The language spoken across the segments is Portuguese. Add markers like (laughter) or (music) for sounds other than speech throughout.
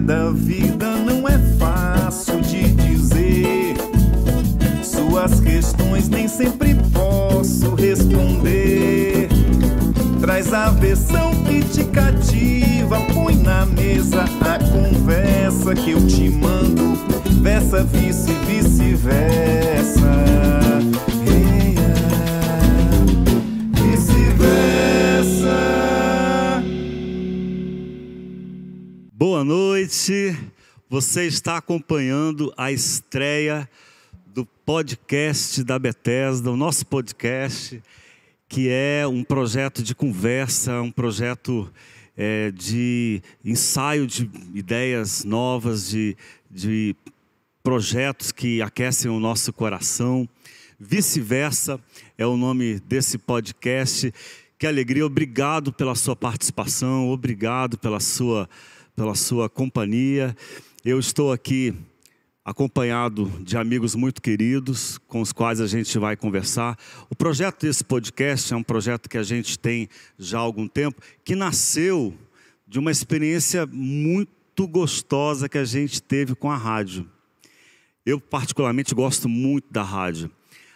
da vida não é fácil de dizer. Suas questões nem sempre posso responder. Traz a versão que te cativa, põe na mesa a conversa que eu te mando. Versa, vice, vice-versa. Noite. Você está acompanhando a estreia do podcast da Bethesda, o nosso podcast, que é um projeto de conversa, um projeto é, de ensaio de ideias novas, de, de projetos que aquecem o nosso coração. Vice-versa é o nome desse podcast. Que alegria, obrigado pela sua participação, obrigado pela sua, pela sua companhia. Eu estou aqui acompanhado de amigos muito queridos com os quais a gente vai conversar. O projeto desse podcast é um projeto que a gente tem já há algum tempo, que nasceu de uma experiência muito gostosa que a gente teve com a rádio. Eu particularmente gosto muito da rádio.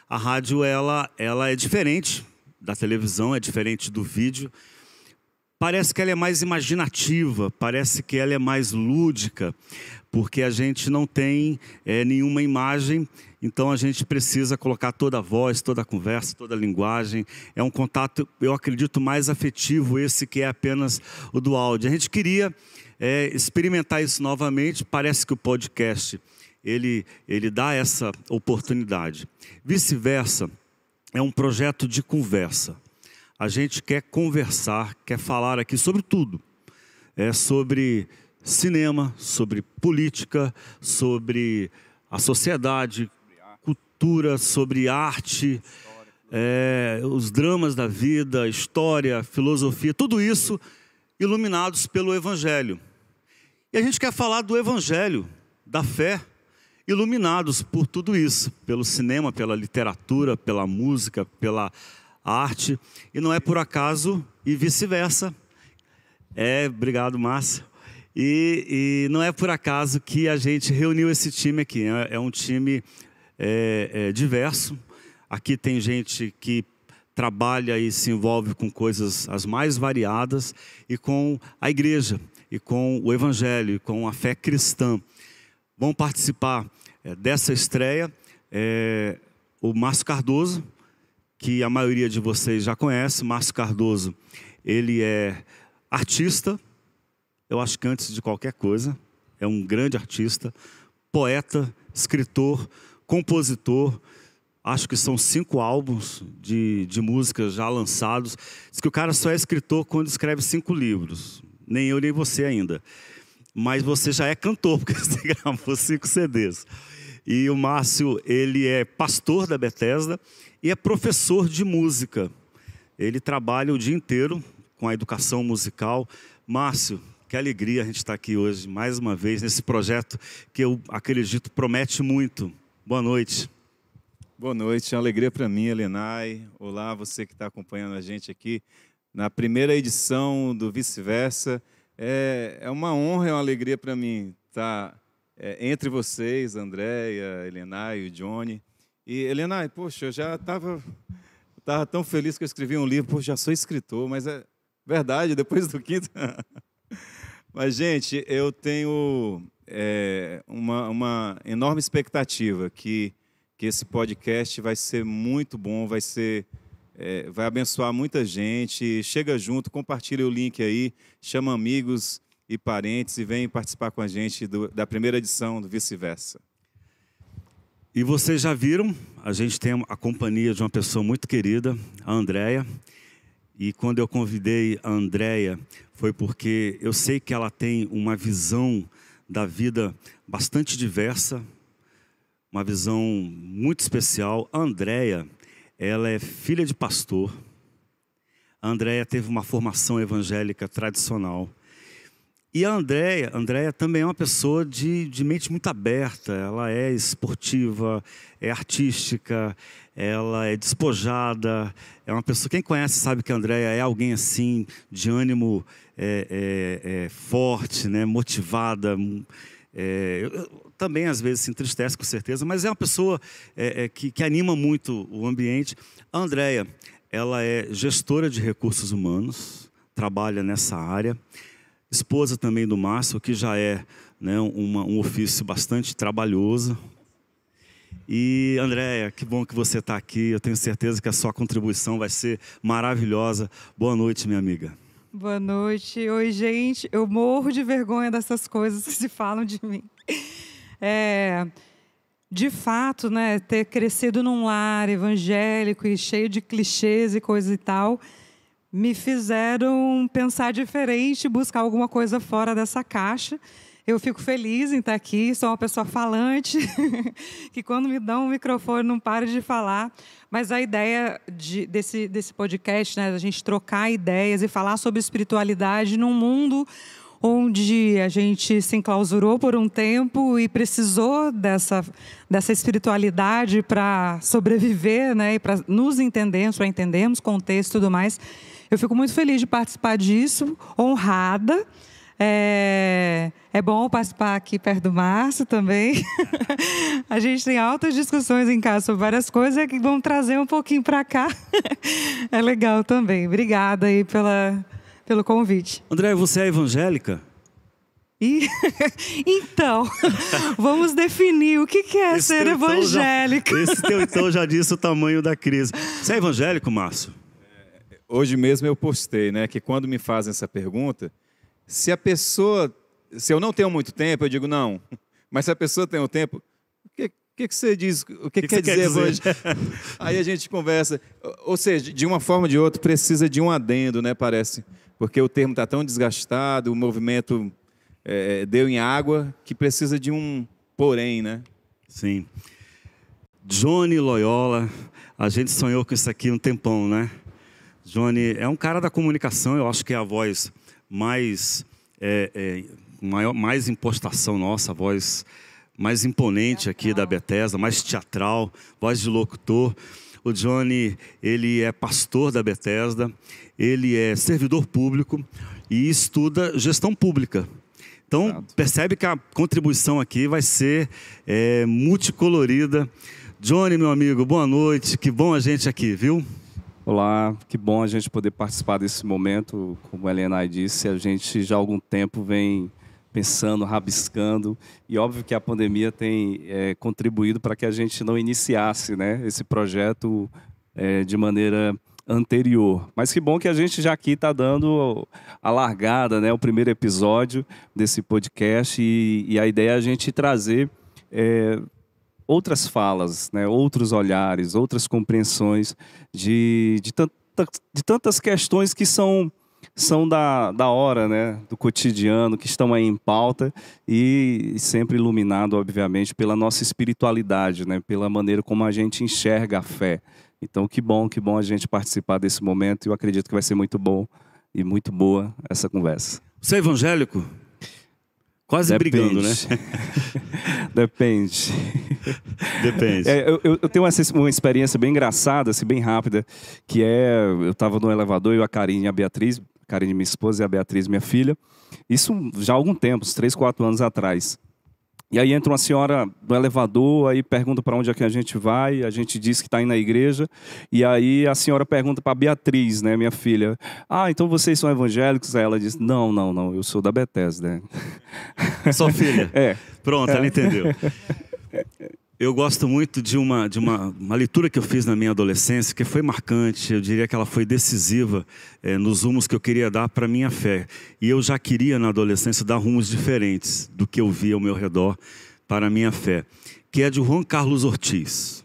A rádio ela, ela é diferente da televisão, é diferente do vídeo. Parece que ela é mais imaginativa, parece que ela é mais lúdica, porque a gente não tem é, nenhuma imagem, então a gente precisa colocar toda a voz, toda a conversa, toda a linguagem. É um contato, eu acredito, mais afetivo esse que é apenas o do áudio. A gente queria é, experimentar isso novamente. Parece que o podcast ele, ele dá essa oportunidade. Vice-versa, é um projeto de conversa. A gente quer conversar, quer falar aqui sobre tudo. É sobre cinema, sobre política, sobre a sociedade, cultura, sobre arte, é, os dramas da vida, história, filosofia, tudo isso iluminados pelo Evangelho. E a gente quer falar do Evangelho, da fé, iluminados por tudo isso, pelo cinema, pela literatura, pela música, pela arte, e não é por acaso e vice-versa. É, obrigado, Márcio. E, e, não é por acaso que a gente reuniu esse time aqui. É, é um time é, é, diverso. Aqui tem gente que trabalha e se envolve com coisas as mais variadas e com a igreja, e com o evangelho, e com a fé cristã. Vão participar é, dessa estreia é, o Márcio Cardoso, que a maioria de vocês já conhece, Márcio Cardoso. Ele é artista, eu acho que antes de qualquer coisa, é um grande artista, poeta, escritor, compositor. Acho que são cinco álbuns de, de músicas já lançados. Diz que o cara só é escritor quando escreve cinco livros. Nem eu, nem você ainda. Mas você já é cantor, (laughs) porque você gravou cinco CDs. E o Márcio, ele é pastor da Bethesda e é professor de música. Ele trabalha o dia inteiro com a educação musical. Márcio, que alegria a gente estar aqui hoje, mais uma vez, nesse projeto que eu acredito promete muito. Boa noite. Boa noite, é uma alegria para mim, Elenai. Olá, você que está acompanhando a gente aqui na primeira edição do Vice-Versa. É, é uma honra, é uma alegria para mim estar é, entre vocês, Andréia, Elenai e o Johnny. E, Helena, poxa, eu já estava tava tão feliz que eu escrevi um livro, poxa, já sou escritor, mas é verdade, depois do quinto. (laughs) mas, gente, eu tenho é, uma, uma enorme expectativa que, que esse podcast vai ser muito bom, vai ser. É, vai abençoar muita gente. Chega junto, compartilha o link aí, chama amigos e parentes e vem participar com a gente do, da primeira edição do Vice-Versa. E vocês já viram, a gente tem a companhia de uma pessoa muito querida, a Andrea. E quando eu convidei a Andrea, foi porque eu sei que ela tem uma visão da vida bastante diversa, uma visão muito especial. A Andrea, ela é filha de pastor. A Andrea teve uma formação evangélica tradicional. E a Andréia, Andréia também é uma pessoa de, de mente muito aberta. Ela é esportiva, é artística, ela é despojada. É uma pessoa. Quem conhece sabe que a Andréia é alguém assim, de ânimo é, é, é, forte, né, motivada. É, eu, também às vezes se entristece com certeza, mas é uma pessoa é, é, que, que anima muito o ambiente. A Andréia, ela é gestora de recursos humanos, trabalha nessa área esposa também do Márcio, que já é né, uma, um ofício bastante trabalhoso. E Andréia, que bom que você está aqui. Eu tenho certeza que a sua contribuição vai ser maravilhosa. Boa noite, minha amiga. Boa noite. Oi, gente. Eu morro de vergonha dessas coisas que se falam de mim. É, de fato, né, ter crescido num lar evangélico e cheio de clichês e coisa e tal, me fizeram pensar diferente, buscar alguma coisa fora dessa caixa. Eu fico feliz em estar aqui, sou uma pessoa falante, (laughs) que quando me dão um microfone não pare de falar. Mas a ideia de, desse, desse podcast, né, a gente trocar ideias e falar sobre espiritualidade num mundo onde a gente se enclausurou por um tempo e precisou dessa, dessa espiritualidade para sobreviver né, e para nos entendermos, para entendermos contexto e tudo mais. Eu fico muito feliz de participar disso, honrada. É, é bom participar aqui perto do Márcio também. (laughs) a gente tem altas discussões em casa sobre várias coisas que vão trazer um pouquinho para cá. (laughs) é legal também. Obrigada aí pela, pelo convite. André, você é evangélica? E, (laughs) então, vamos definir o que é esse ser evangélico. Já, esse teu então já disse o tamanho da crise. Você é evangélico, Márcio? Hoje mesmo eu postei, né, que quando me fazem essa pergunta, se a pessoa, se eu não tenho muito tempo, eu digo não. (laughs) Mas se a pessoa tem o um tempo, o que, que, que você diz? O que, que, que quer dizer, hoje? (laughs) Aí a gente conversa. Ou seja, de uma forma ou de outra, precisa de um adendo, né? Parece. Porque o termo está tão desgastado, o movimento é, deu em água, que precisa de um porém, né? Sim. Johnny Loyola, a gente sonhou com isso aqui um tempão, né? Johnny é um cara da comunicação, eu acho que é a voz mais, é, é, maior, mais impostação nossa, a voz mais imponente aqui da Bethesda, mais teatral, voz de locutor. O Johnny, ele é pastor da Bethesda, ele é servidor público e estuda gestão pública. Então, Exato. percebe que a contribuição aqui vai ser é, multicolorida. Johnny, meu amigo, boa noite. Que bom a gente aqui, viu? Olá, que bom a gente poder participar desse momento. Como a Helena disse, a gente já há algum tempo vem pensando, rabiscando, e óbvio que a pandemia tem é, contribuído para que a gente não iniciasse né, esse projeto é, de maneira anterior. Mas que bom que a gente já aqui está dando a largada, né, o primeiro episódio desse podcast, e, e a ideia é a gente trazer. É, outras falas, né, outros olhares, outras compreensões de, de, de tantas questões que são são da, da hora, né, do cotidiano, que estão aí em pauta e sempre iluminado, obviamente, pela nossa espiritualidade, né, pela maneira como a gente enxerga a fé. Então, que bom, que bom a gente participar desse momento eu acredito que vai ser muito bom e muito boa essa conversa. Você é evangélico? Quase Depende. brigando, né? (laughs) Depende. Depende. É, eu, eu, tenho uma, uma, experiência bem engraçada, assim, bem rápida, que é, eu estava no elevador, eu, a Karine e a Beatriz, a Karine minha esposa e a Beatriz minha filha, isso já há algum tempo, uns 3, 4 anos atrás. E aí entra uma senhora no elevador, aí pergunta para onde é que a gente vai, a gente diz que está indo na igreja, e aí a senhora pergunta para Beatriz, né, minha filha, ah, então vocês são evangélicos? Aí ela diz, não, não, não, eu sou da Bethesda. Sua filha? (laughs) É. Pronto, é. ela entendeu. (laughs) Eu gosto muito de, uma, de uma, uma leitura que eu fiz na minha adolescência, que foi marcante, eu diria que ela foi decisiva é, nos rumos que eu queria dar para a minha fé. E eu já queria, na adolescência, dar rumos diferentes do que eu via ao meu redor para a minha fé, que é de Juan Carlos Ortiz.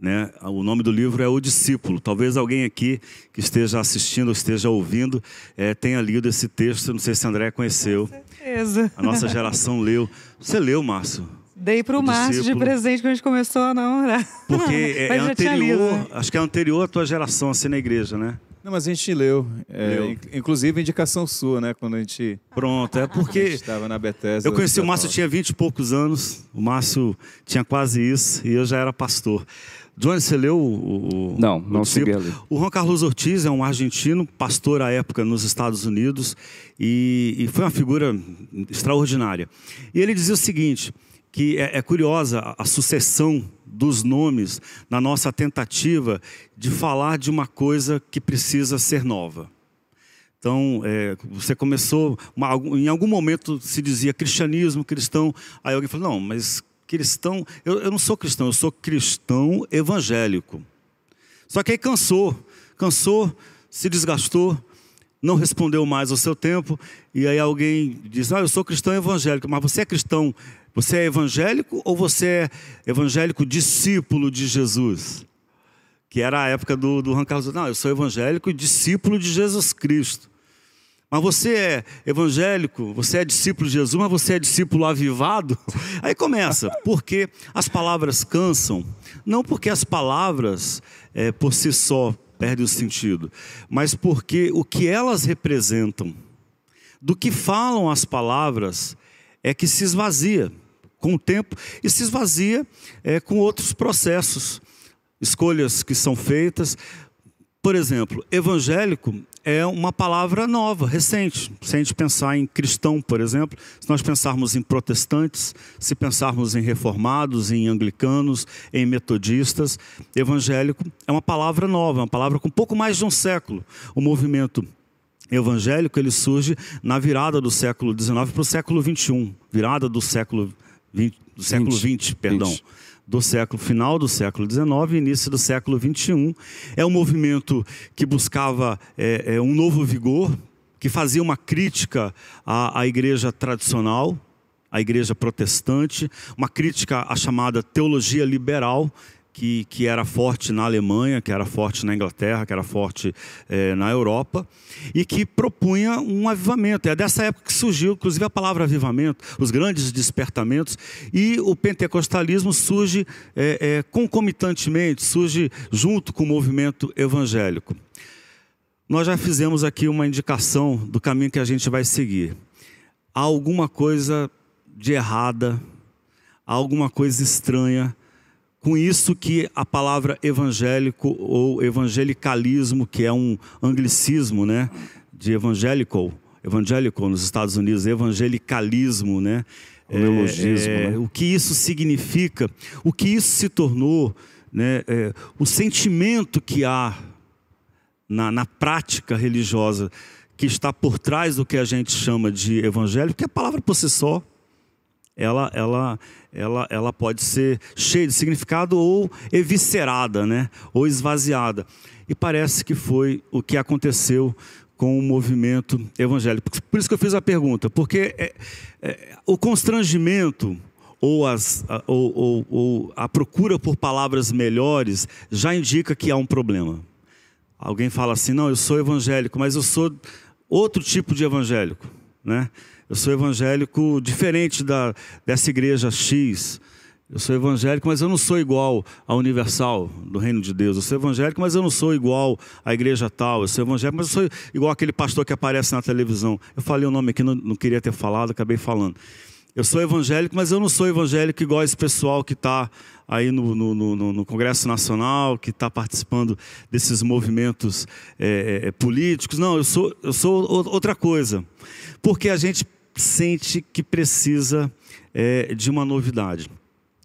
Né? O nome do livro é O Discípulo. Talvez alguém aqui que esteja assistindo ou esteja ouvindo é, tenha lido esse texto. Não sei se André conheceu. Com certeza. A nossa geração leu. Você leu, Márcio? Dei para o Márcio de presente quando a gente começou a namorar. (laughs) Porque é, é anterior, acho que é anterior à tua geração assim na igreja, né? Não, mas a gente leu. É, Leu. Inclusive indicação sua, né? Quando a gente Pronto, é porque estava na Bethesda. eu conheci o Márcio, tinha 20 e poucos anos, o Márcio tinha quase isso, e eu já era pastor. Johnny, você leu o. o Não, não cheguei a ler. O Juan Carlos Ortiz é um argentino, pastor à época nos Estados Unidos, e, e foi uma figura extraordinária. E ele dizia o seguinte: que é, é curiosa a, sucessão dos nomes na nossa tentativa de falar de uma coisa que precisa ser nova. Então, é, você começou, uma- em algum momento se dizia cristianismo, cristão, aí alguém falou, não, mas cristão, eu, eu não sou cristão, eu sou cristão evangélico. Só que aí cansou, cansou, se desgastou, não respondeu mais ao seu tempo, e aí alguém diz, ah, eu sou cristão evangélico, mas você é cristão, você é evangélico ou você é evangélico discípulo de Jesus? Que era a época do, do Juan Carlos, não, eu sou evangélico e discípulo de Jesus Cristo. Mas você é evangélico, você é discípulo de Jesus, mas você é discípulo avivado? (laughs) Aí começa, porque as palavras cansam, não porque as palavras eh, por si só perdem o sentido, mas porque o que elas representam, do que falam as palavras, é que se esvazia com o tempo e se esvazia eh, com outros processos, escolhas que são feitas. Por exemplo, evangélico é uma palavra nova, recente. Se a gente pensar em cristão, por exemplo, se nós pensarmos em protestantes, se pensarmos em reformados, em anglicanos, em metodistas, evangélico é uma palavra nova, uma palavra com pouco mais de um século. O movimento evangélico ele surge na virada do século XIX para o século XXI, virada do século XX, do século XX, perdão Vinte. do século final do século XIX e início do século XXI. É um movimento que buscava é, é, um novo vigor, que fazia uma crítica à, à igreja tradicional, à igreja protestante, uma crítica à chamada teologia liberal, que, que era forte na Alemanha, que era forte na Inglaterra, que era forte eh, na Europa, e que propunha um avivamento. É dessa época que surgiu, inclusive, a palavra avivamento, os grandes despertamentos, e o pentecostalismo surge eh, eh, concomitantemente, surge junto com o movimento evangélico. Nós já fizemos aqui uma indicação do caminho que a gente vai seguir. Há alguma coisa de errada, há alguma coisa estranha com isso que a palavra evangélico ou evangelicalismo, que é um anglicismo, né, de evangelical, evangelical nos Estados Unidos, evangelicalismo, né? Um neologismo, É, né? O que isso significa, o que isso se tornou, né? é, o sentimento que há na, na prática religiosa que está por trás do que a gente chama de evangelho, que a palavra por si só ela, ela, ela, ela pode ser cheia de significado ou eviscerada, né? ou esvaziada. E parece que foi o que aconteceu com o movimento evangélico. Por isso que eu fiz a pergunta, porque é, é, o constrangimento ou, as, ou, ou, ou a procura por palavras melhores já indica que há um problema. Alguém fala assim, não, eu sou evangélico, mas eu sou outro tipo de evangélico, né? Eu sou evangélico diferente da, dessa igreja X. Eu sou evangélico, mas eu não sou igual à Universal do Reino de Deus. Eu sou evangélico, mas eu não sou igual à igreja tal. Eu sou evangélico, mas eu sou igual aquele pastor que aparece na televisão. Eu falei o nome aqui, não, não queria ter falado, acabei falando. Eu sou evangélico, mas eu não sou evangélico igual esse pessoal que está aí no, no, no, no Congresso Nacional, que está participando desses movimentos é, é, políticos. Não, eu sou, eu sou outra coisa. Porque a gente sente que precisa é, de uma novidade.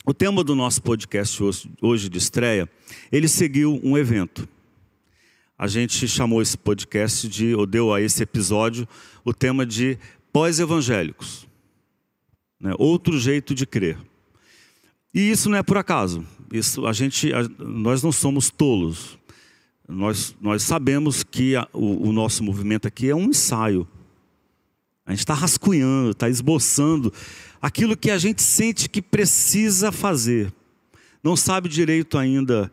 O tema do nosso podcast hoje, de estreia, ele seguiu um evento. A gente chamou esse podcast de, ou deu a esse episódio, o tema de pós-evangélicos. Né? Outro jeito de crer. E isso não é por acaso. Isso a gente, a- nós não somos tolos. Nós, nós sabemos que a- o, o nosso movimento aqui é um ensaio. A gente está rascunhando, está esboçando aquilo que a gente sente que precisa fazer. Não sabe direito ainda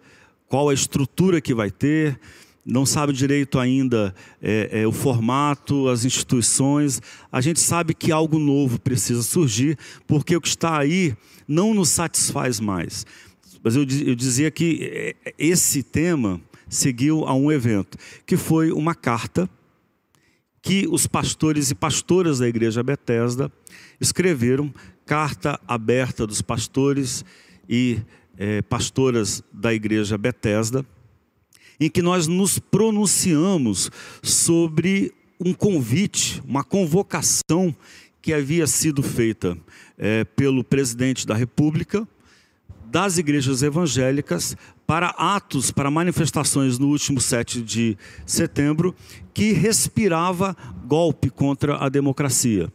qual a estrutura que vai ter, não sabe direito ainda é, é, o formato, as instituições. A gente sabe que algo novo precisa surgir, porque o que está aí não nos satisfaz mais. Mas eu, eu dizia que é, esse tema seguiu a um evento, que foi uma carta que os pastores e pastoras da igreja Bethesda escreveram, carta aberta dos pastores e eh, pastoras da igreja Bethesda, em que nós nos pronunciamos sobre um convite, uma convocação que havia sido feita eh, pelo presidente da República, das igrejas evangélicas para atos, para manifestações no último 7 de setembro, que respirava golpe contra a democracia,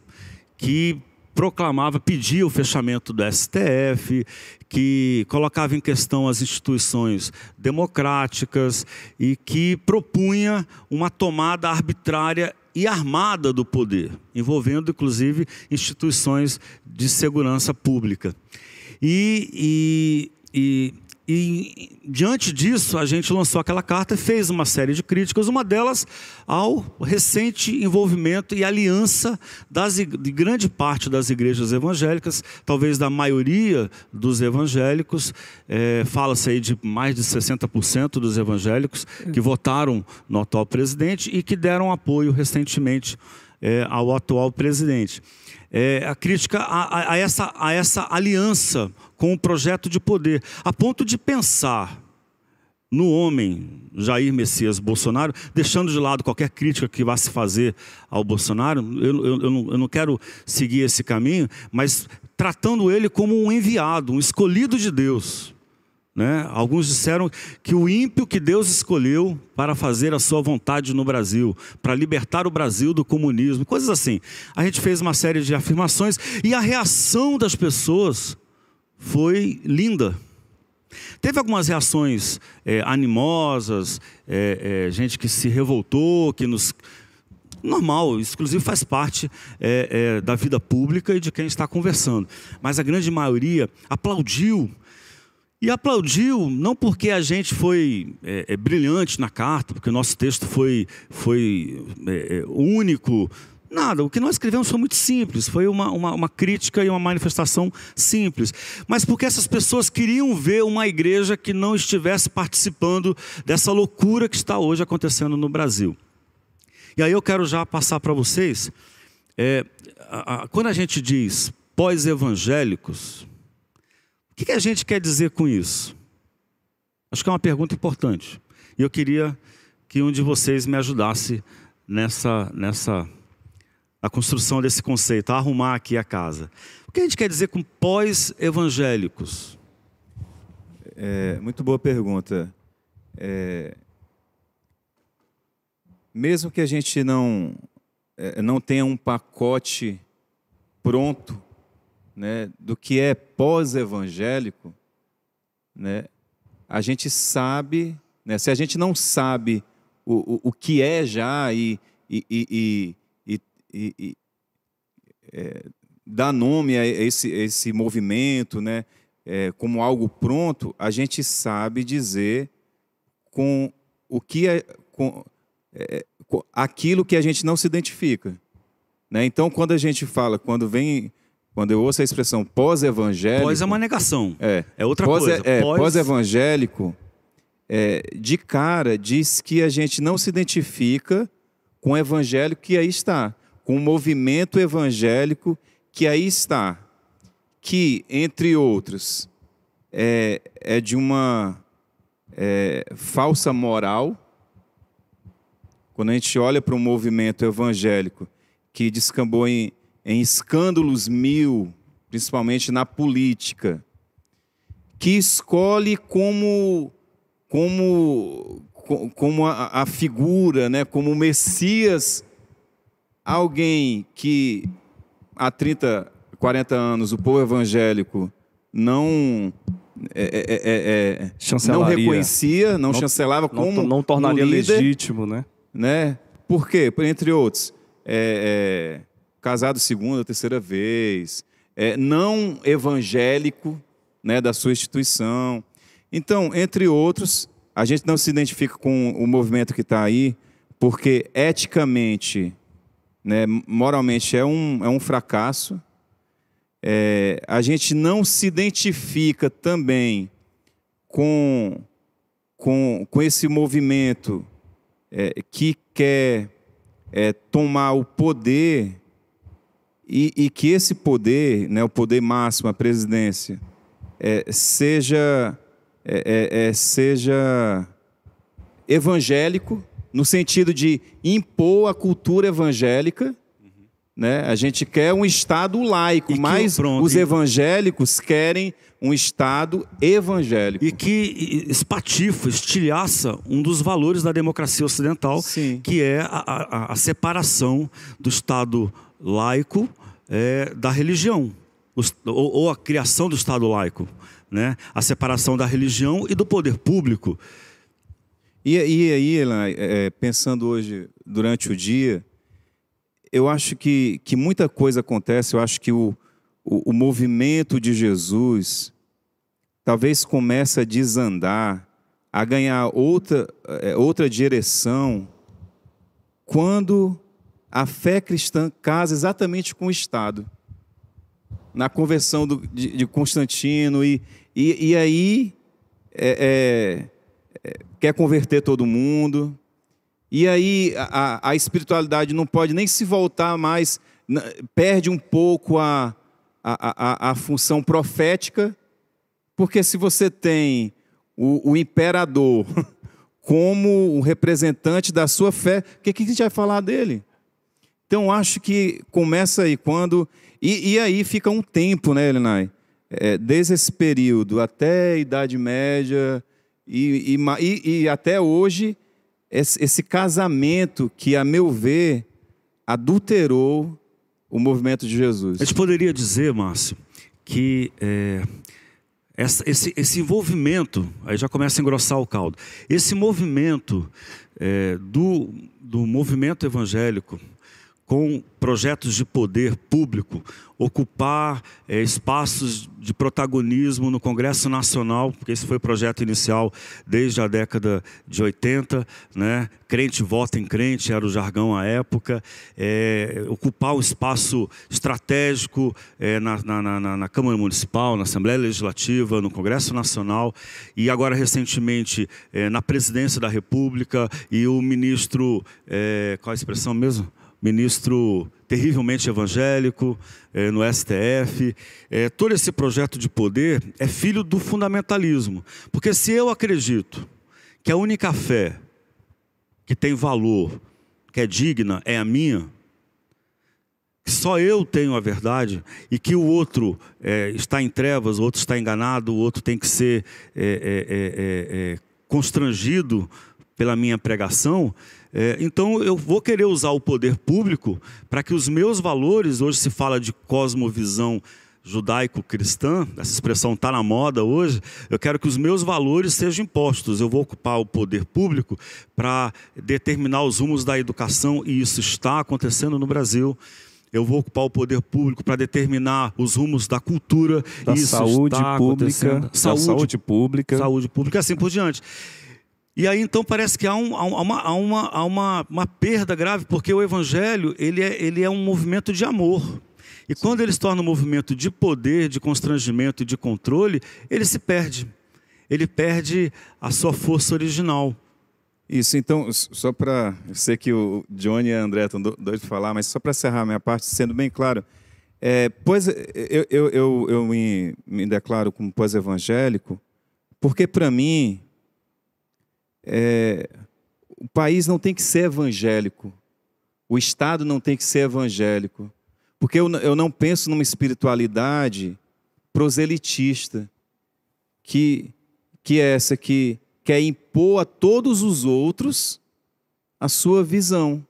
que proclamava, pedia o fechamento do STF, que colocava em questão as instituições democráticas e que propunha uma tomada arbitrária e armada do poder, envolvendo inclusive instituições de segurança pública. E, e, e, e, diante disso, a gente lançou aquela carta e fez uma série de críticas, uma delas ao recente envolvimento e aliança das, de grande parte das igrejas evangélicas, talvez da maioria dos evangélicos, é, fala-se aí de mais de 60% dos evangélicos que votaram no atual presidente e que deram apoio recentemente é, ao atual presidente. É, a crítica a, a, essa, a essa aliança com o projeto de poder, a ponto de pensar no homem Jair Messias Bolsonaro, deixando de lado qualquer crítica que vá se fazer ao Bolsonaro, eu, eu, eu, não, eu não quero seguir esse caminho, mas tratando ele como um enviado, um escolhido de Deus. Né? Alguns disseram que o ímpio que Deus escolheu para fazer a sua vontade no Brasil, para libertar o Brasil do comunismo, coisas assim. A gente fez uma série de afirmações e a reação das pessoas foi linda. Teve algumas reações é, animosas, é, é, gente que se revoltou, que nos. Normal, isso inclusive faz parte da vida pública e de quem está conversando. Mas a grande maioria aplaudiu e aplaudiu, não porque a gente foi brilhante na carta, porque o nosso texto foi, foi único. Nada, o que nós escrevemos foi muito simples, foi uma, uma, uma, crítica e uma manifestação simples. Mas porque essas pessoas queriam ver uma igreja que não estivesse participando dessa loucura que está hoje acontecendo no Brasil. E aí eu quero já passar para vocês, é, a, a, quando a gente diz pós-evangélicos, o que a gente quer dizer com isso? Acho que é uma pergunta importante. E eu queria que um de vocês me ajudasse nessa, nessa a construção desse conceito, a arrumar aqui a casa. O que a gente quer dizer com pós-evangélicos? É, muito boa pergunta. É, mesmo que a gente não, é, não tenha um pacote pronto né, do que é pós-evangélico, né, a gente sabe, né, se a gente não sabe o, o, o que é já e, e, e, e, e é, dá nome a esse, esse movimento né, é, como algo pronto, a gente sabe dizer com o que é, com, é, com aquilo que a gente não se identifica. Né? Então, quando a gente fala, quando vem quando eu ouço a expressão pós-evangélico. Pós é uma negação. É, é outra pós coisa. É, pós... Pós-evangélico, é, de cara, diz que a gente não se identifica com o evangélico que aí está, com o movimento evangélico que aí está, que, entre outros, é, é de uma é, falsa moral. Quando a gente olha para um movimento evangélico que descambou em em escândalos mil, principalmente na política, que escolhe como como como a, a figura, né, como o Messias, alguém que há 30, 40 anos o povo evangélico não é, é, é, é não reconhecia, não, não chancelava como não, não tornaria um líder, legítimo, né? né? Por quê? Entre outros, é, é casado segunda, terceira vez, é, não evangélico né, da sua instituição. Então, entre outros, a gente não se identifica com o movimento que está aí, porque eticamente, né, moralmente é um, é um fracasso. É, a gente não se identifica também com, com, com esse movimento é, que quer é, tomar o poder e, e, que esse poder, né, o poder máximo, a presidência, é, seja, é, é, seja evangélico, no sentido de impor a cultura evangélica. Né? A gente quer um Estado laico, que, mas os evangélicos querem um Estado evangélico. E que espatifa, estilhaça um dos valores da democracia ocidental, Sim. que é a, a, a, separação do Estado laico é, da religião, ou, ou a criação do Estado laico. Né? A separação da religião e do poder público. E, e aí, é, pensando hoje, durante o dia, eu acho que, que muita coisa acontece. Eu acho que o, o, o movimento de Jesus talvez comece a desandar, a ganhar outra, é, outra direção, quando a fé cristã casa exatamente com o Estado. Na conversão do, de, de, Constantino, e, e, e aí é, é quer converter todo mundo. E aí a, a espiritualidade não pode nem se voltar mais, perde um pouco a, a, a, a função profética, porque se você tem o, o imperador (laughs) como o representante da sua fé, o que, que a gente vai falar dele? Então, acho que começa aí quando. E, e aí fica um tempo, né, Elenai? É, desde esse período até a Idade Média, e, e, e até hoje, esse, esse casamento que, a meu ver, adulterou o movimento de Jesus. A gente poderia dizer, Márcio, que é, essa, esse, esse envolvimento, aí já começa a engrossar o caldo, esse movimento é, do, do movimento evangélico com projetos de poder público, ocupar é, espaços de protagonismo no Congresso Nacional, porque esse foi o projeto inicial desde a década de 80, né? crente vota em crente, era o jargão à época, é, ocupar um espaço estratégico é, na, na, na, na, Câmara Municipal, na Assembleia Legislativa, no Congresso Nacional e agora recentemente na Presidência da República e o ministro, qual a expressão mesmo? Ministro terrivelmente evangélico é, no STF. É, todo esse projeto de poder é filho do fundamentalismo. Porque se eu acredito que a única fé que tem valor, que é digna, é a minha, que só eu tenho a verdade e que o outro é, está em trevas, o outro está enganado, o outro tem que ser é, é, é, constrangido pela minha pregação, é, então eu vou querer usar o poder público para que os meus valores, hoje se fala de cosmovisão judaico-cristã, essa expressão está na moda hoje, eu quero que os meus valores sejam impostos. Eu vou ocupar o poder público para determinar os rumos da educação, e isso está acontecendo no Brasil eu vou ocupar o poder público para determinar os rumos da cultura, da isso saúde pública, saúde, saúde pública, saúde pública, assim por diante. E aí então parece que há, um, há, uma, há, uma, há uma, uma perda grave, porque o evangelho ele é, ele é um movimento de amor. E quando ele se torna um movimento de poder, de constrangimento e de controle, ele se perde. Ele perde a sua força original. Isso, então, só para. Eu sei que o Johnny e a André estão doidos de falar, mas só para encerrar a minha parte, sendo bem claro. É, pois eu, eu, eu, eu me, me declaro como pós-evangélico, porque para mim é, o país não tem que ser evangélico, o Estado não tem que ser evangélico, porque eu, eu não penso numa espiritualidade proselitista, que, que é essa que quer impor a todos os outros a sua visão,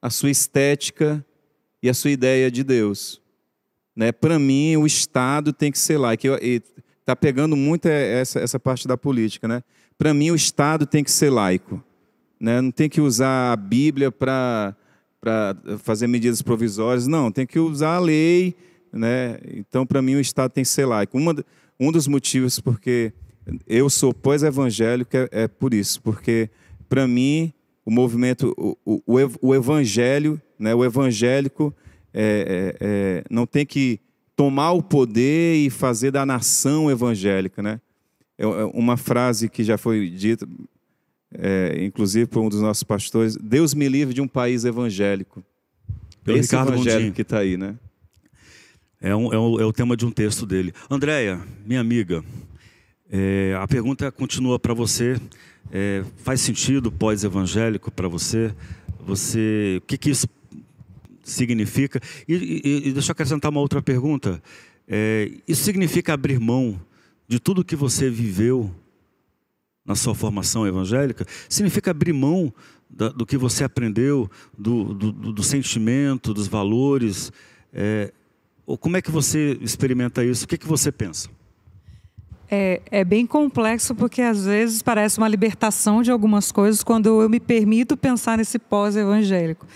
a sua estética e a sua ideia de Deus. Né? Para mim, o Estado tem que ser lá. Está pegando muito essa, essa parte da política. Né? Para mim o Estado tem que ser laico. Né? Não tem que usar a Bíblia para fazer medidas provisórias, não, tem que usar a lei. Né? Então, para mim, o Estado tem que ser laico. Uma, um dos motivos porque eu sou pós-evangélico é, é, por isso, porque para mim o movimento, o, o, o evangelho, né, o evangélico é, é, é, não tem que tomar o poder e fazer da nação evangélica, né? É, é uma frase que já foi dita, é, inclusive por um dos nossos pastores: Deus me livre de um país evangélico. Pelo Esse Ricardo Gondim. que está aí, né? É, um, é, o, é o tema de um texto dele. Andréia, minha amiga, é, a pergunta continua para você. É, faz sentido pós-evangélico para você? Você, o que, que isso significa? E, e- e deixa eu acrescentar uma outra pergunta. Isso significa abrir mão de tudo que você viveu na sua formação evangélica? Significa abrir mão da- do que você aprendeu, do, do- do- sentimento, dos valores? É, ou como é que você experimenta isso? O que, que você pensa? É, é bem complexo porque às vezes parece uma libertação de algumas coisas quando eu me permito pensar nesse pós-evangélico.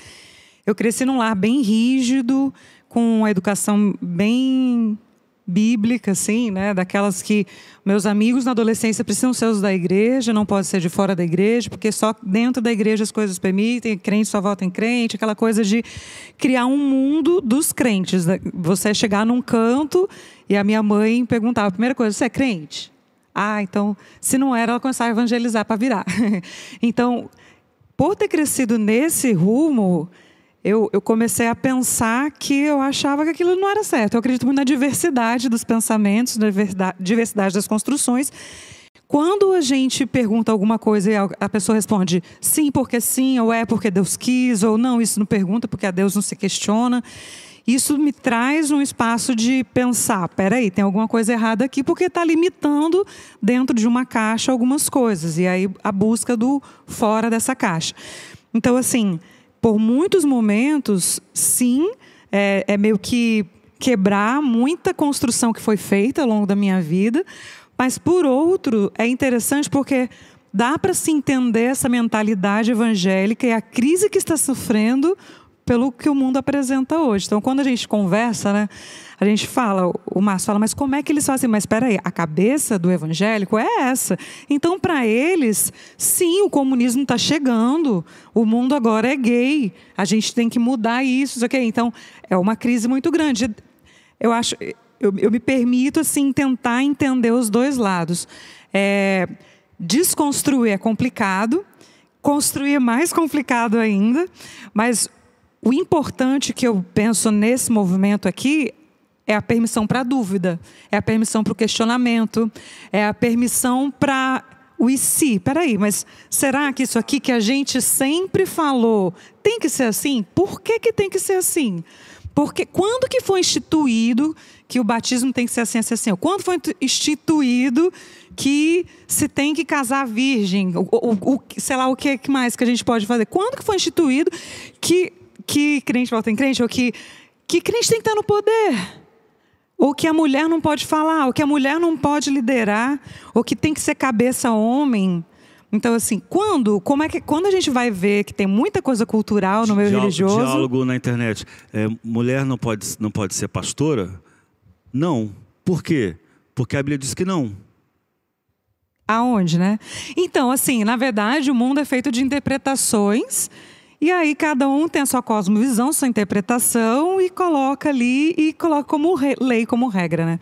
Eu cresci num lar bem rígido, com uma educação bem bíblica, assim, né? Daquelas que meus amigos na adolescência precisam ser os da igreja, não pode ser de fora da igreja, porque só dentro da igreja as coisas permitem, crente só vota em crente, aquela coisa de criar um mundo dos crentes. né? Você chegar num canto e a minha mãe perguntava, primeira coisa, você é crente? Ah, então, se não era, ela começava a evangelizar para virar. (laughs) então, por ter crescido nesse rumo, eu, eu comecei a pensar que eu achava que aquilo não era certo. Eu acredito muito na diversidade dos pensamentos, na diversidade- das construções. Quando a gente pergunta alguma coisa e a pessoa responde sim porque sim, ou é porque Deus quis, ou não, isso não pergunta porque a Deus não se questiona, isso me traz um espaço de pensar, peraí, tem alguma coisa errada aqui, porque está limitando dentro de uma caixa algumas coisas, e aí a busca do fora dessa caixa. Então, assim, por muitos momentos, sim, é, é meio que quebrar muita construção que foi feita ao longo da minha vida, mas por outro, é interessante porque dá para se entender essa mentalidade evangélica e a crise que está sofrendo pelo que o mundo apresenta hoje. Então, quando a gente conversa, né, a gente fala, o Márcio fala, mas como é que eles fazem? Mas espera aí, a cabeça do evangélico é essa. Então, para eles, sim, o comunismo está chegando, o mundo agora é gay, a gente tem que mudar isso, aqui. Então, é uma crise muito grande. Eu acho, eu, eu me permito assim tentar entender os dois lados. É, desconstruir é complicado, construir é mais complicado ainda, mas o importante que eu penso nesse movimento aqui é a permissão para a dúvida, é a permissão para o questionamento, é a permissão para o e se. Peraí, mas será que isso aqui que a gente sempre falou tem que ser assim? Por que, que tem que ser assim? Porque quando que foi instituído que o batismo tem que ser assim, assim, assim? Quando foi instituído que se tem que casar virgem? O, o, o, sei lá, o que mais que a gente pode fazer? Quando que foi instituído que, que crente volta em crente? Ou que, que crente tem que estar no poder? Ou que a mulher não pode falar? Ou que a mulher não pode liderar? Ou que tem que ser cabeça homem? Então, assim, quando, como é que, quando a gente vai ver que tem muita coisa cultural no meio Diálogo- religioso... Diálogo na internet. É, mulher não pode, não pode ser pastora? Não. Por quê? Porque a Bíblia diz que não. Aonde, né? Então, assim, na verdade, o mundo é feito de interpretações. E aí cada um tem a sua cosmovisão, sua interpretação e coloca ali e coloca como lei, como regra, né?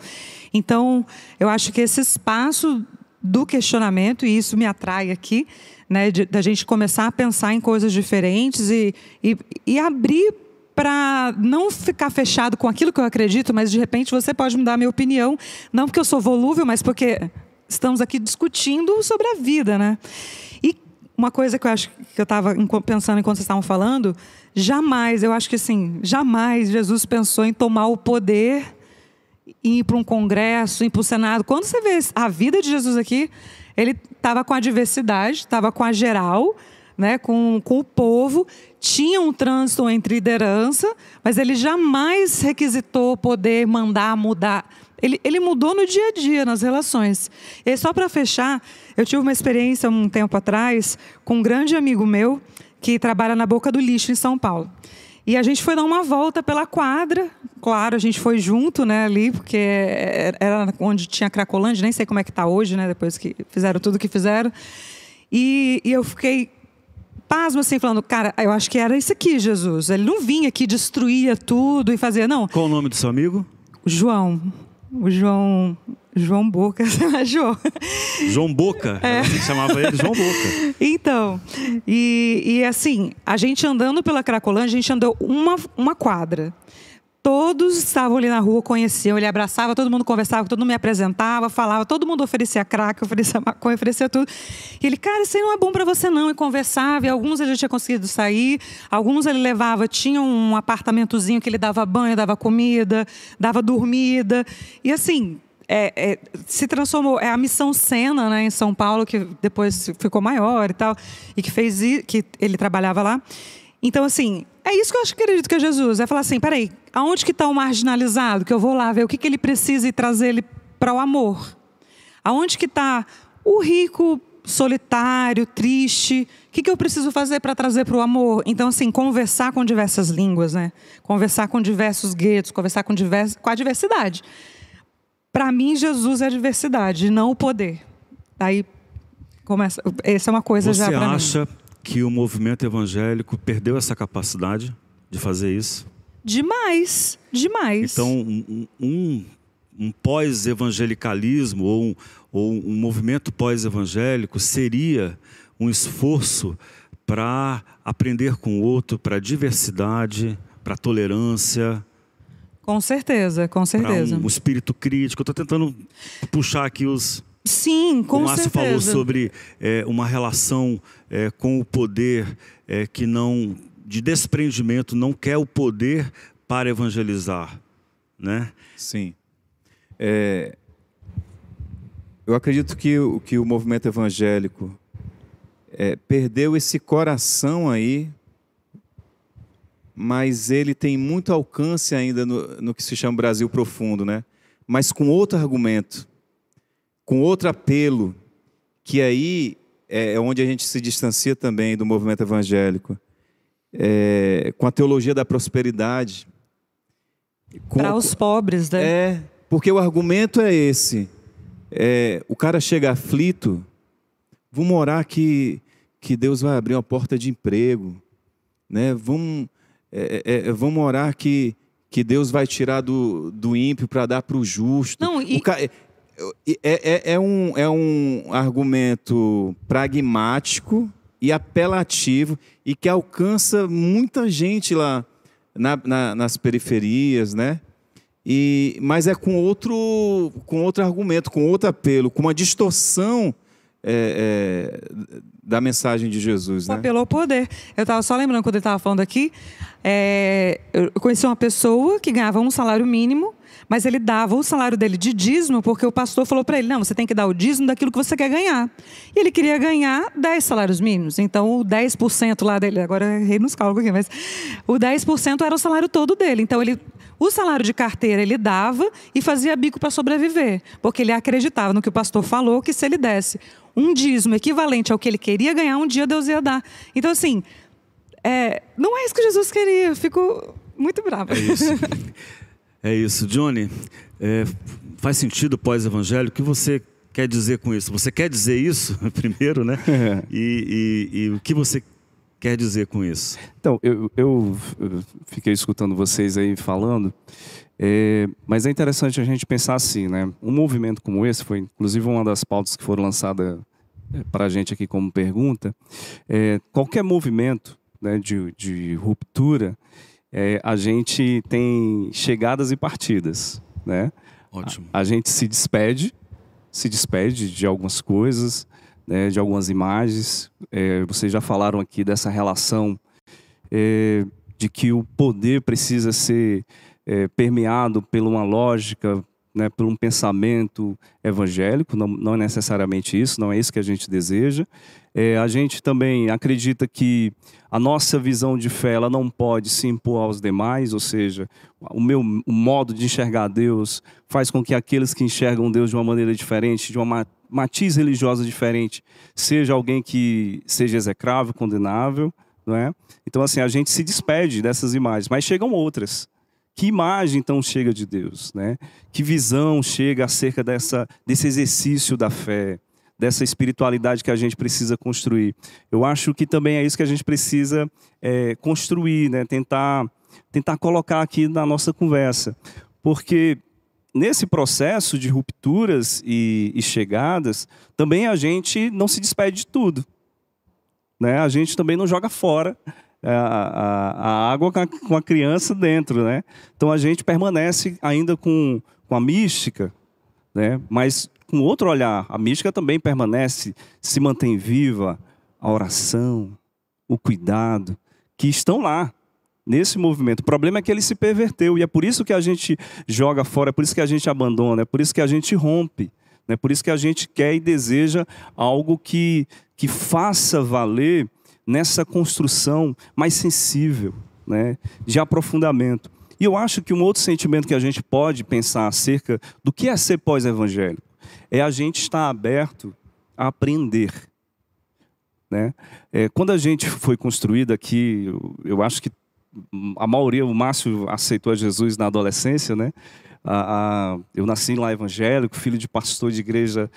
Então, eu acho que esse espaço do questionamento, e isso me atrai aqui, né, da gente começar a pensar em coisas diferentes e, e, e abrir para não ficar fechado com aquilo que eu acredito, mas de repente você pode mudar a minha opinião, não porque eu sou volúvel, mas porque estamos aqui discutindo sobre a vida, né? E uma coisa que eu acho que eu estava pensando enquanto vocês estavam falando, jamais, eu acho que assim, jamais Jesus pensou em tomar o poder ir para um congresso, ir para o Senado. Quando você vê a vida de Jesus aqui, ele estava com a diversidade, estava com a geral, né, com, com o povo, tinha um trânsito entre liderança, mas ele jamais requisitou poder mandar mudar. Ele, ele mudou no dia a dia, nas relações. E só para fechar, eu tive uma experiência um tempo atrás com um grande amigo meu que trabalha na Boca do Lixo, em São Paulo. E a gente foi dar uma volta pela quadra. Claro, a gente foi junto, né, ali, porque era onde tinha Cracolândia, nem sei como é que está hoje, né, depois que fizeram tudo que fizeram. E, e eu fiquei pasmo assim, falando, cara, eu acho que era isso aqui, Jesus. Ele não vinha aqui, destruía tudo e fazia, não. Qual o nome do seu amigo? João. O João João Boca, (laughs) João. João Boca, é. a gente chamava ele João Boca. (laughs) Então, e, e assim, a gente andando pela Cracolândia, a gente andou uma, uma quadra. Todos estavam ali na rua, conheciam, ele abraçava, todo mundo conversava, todo mundo me apresentava, falava, todo mundo oferecia crack, oferecia (laughs) maconha, oferecia tudo. E ele, cara, isso aí não é bom para você não, e conversava, e alguns ele já tinha conseguido sair, alguns ele levava, tinha um apartamentozinho que ele dava banho, dava comida, dava dormida, e assim, é, é, se transformou. É a missão Sena, né, em São Paulo, que depois ficou maior e tal, e que fez que ele trabalhava lá. Então, assim, é isso que eu acho que acredito que é Jesus. É falar assim, peraí, aonde que está o marginalizado? Que eu vou lá ver o que, que ele precisa e trazer ele para o amor. Aonde que está o rico solitário, triste? O que, que eu preciso fazer para trazer para o amor? Então, assim, conversar com diversas línguas, né? Conversar com diversos guetos, conversar com, divers... com a diversidade. Para mim, Jesus é a diversidade, não o poder. Aí começa. Essa é uma coisa Você já. Você acha que o movimento evangélico perdeu essa capacidade de fazer isso? Demais, demais. Então, um, um, um pós-evangelicalismo ou, um, ou um movimento pós-evangélico seria um esforço para aprender com o outro, para diversidade, para tolerância. Com certeza, com certeza. Um, um espírito crítico. Eu estou tentando puxar aqui os, Sim, com o Márcio certeza. falou sobre é, uma relação é, com o poder é, que não de desprendimento, não quer o poder para evangelizar, né? Sim. É, eu acredito que, que o movimento evangélico é, perdeu esse coração aí, mas ele tem muito alcance ainda no, no que se chama Brasil profundo, né? Mas com outro argumento com outro apelo, que aí é, é onde a gente se distancia também do movimento evangélico, é, com a teologia da prosperidade. Para os pobres, né? É, porque o argumento é esse. É, o cara chega aflito, vamos orar que, que Deus vai abrir uma porta de emprego. Né? Vamos, é, é, é vamos orar que, que Deus vai tirar do, do ímpio para dar para o justo. Não, e... o, é, é, é, um, é um argumento pragmático e apelativo e que alcança muita gente lá na, na, nas periferias, né? E, mas é com outro, com outro argumento, com outro apelo, com uma distorção é, é, da mensagem de Jesus. Né? Apelo ao poder. Eu estava só lembrando quando ele estava falando aqui, é, eu conheci uma pessoa que ganhava um salário mínimo mas ele dava o salário dele de dízimo porque o pastor falou para ele: não, você tem que dar o dízimo daquilo que você quer ganhar. E ele queria ganhar 10 salários mínimos. Então o 10% lá dele, agora errei nos cálculos aqui, mas o 10% era o salário todo dele. Então ele. O salário de carteira ele dava e fazia bico para sobreviver, porque ele acreditava no que o pastor falou, que se ele desse um dízimo equivalente ao que ele queria ganhar, um dia Deus ia dar. Então, assim, é, não é isso que Jesus queria. Eu fico muito brava. É isso. (laughs) É isso. Johnny, é, faz sentido pós-evangelho? O que você quer dizer com isso? Você quer dizer isso (laughs) primeiro, né? (laughs) E, e, e, o que você quer dizer com isso? Então, eu, eu, eu fiquei escutando vocês aí falando, é, mas é interessante a gente pensar assim, né? Um movimento como esse foi, inclusive, uma das pautas que foram lançadas é, para a gente aqui como pergunta. É, qualquer movimento né, de, de ruptura é, a gente tem chegadas e partidas, né? Ótimo. A, a gente se despede, se despede de algumas coisas, né, de algumas imagens. É, vocês já falaram aqui dessa relação é, de que o poder precisa ser é, permeado por uma lógica, né, por um pensamento evangélico, não, não é necessariamente isso, não é isso que a gente deseja. É, a gente também acredita que a nossa visão de fé ela não pode se impor aos demais, ou seja, o meu o modo de enxergar Deus faz com que aqueles que enxergam Deus de uma maneira diferente, de uma matiz religiosa diferente, seja alguém que seja execrável, condenável, não é? Então assim a gente se despede dessas imagens, mas chegam outras. Que imagem então chega de Deus, né? Que visão chega acerca dessa desse exercício da fé? Dessa espiritualidade que a gente precisa construir. Eu acho que também é isso que a gente precisa é, construir, né? tentar, tentar colocar aqui na nossa conversa. Porque nesse processo de rupturas e, e, chegadas, também a gente não se despede de tudo. Né? A gente também não joga fora a, a, a água com a criança dentro. Né? Então a gente permanece ainda com, com a mística, né? mas com outro olhar. A mística também permanece, se mantém viva, a oração, o cuidado, que estão lá nesse movimento. O problema é que ele se perverteu e é por isso que a gente joga fora, é por isso que a gente abandona, é por isso que a gente rompe, é por isso que a gente quer e deseja algo que, que faça valer nessa construção mais sensível, né, de aprofundamento. E eu acho que um outro sentimento que a gente pode pensar acerca do que é ser pós-evangélico é a gente estar aberto a aprender. Né? É, quando a gente foi construído aqui, eu, eu acho que a maioria, o Márcio aceitou a Jesus na adolescência, né? A, a, eu nasci lá evangélico, filho de pastor de igreja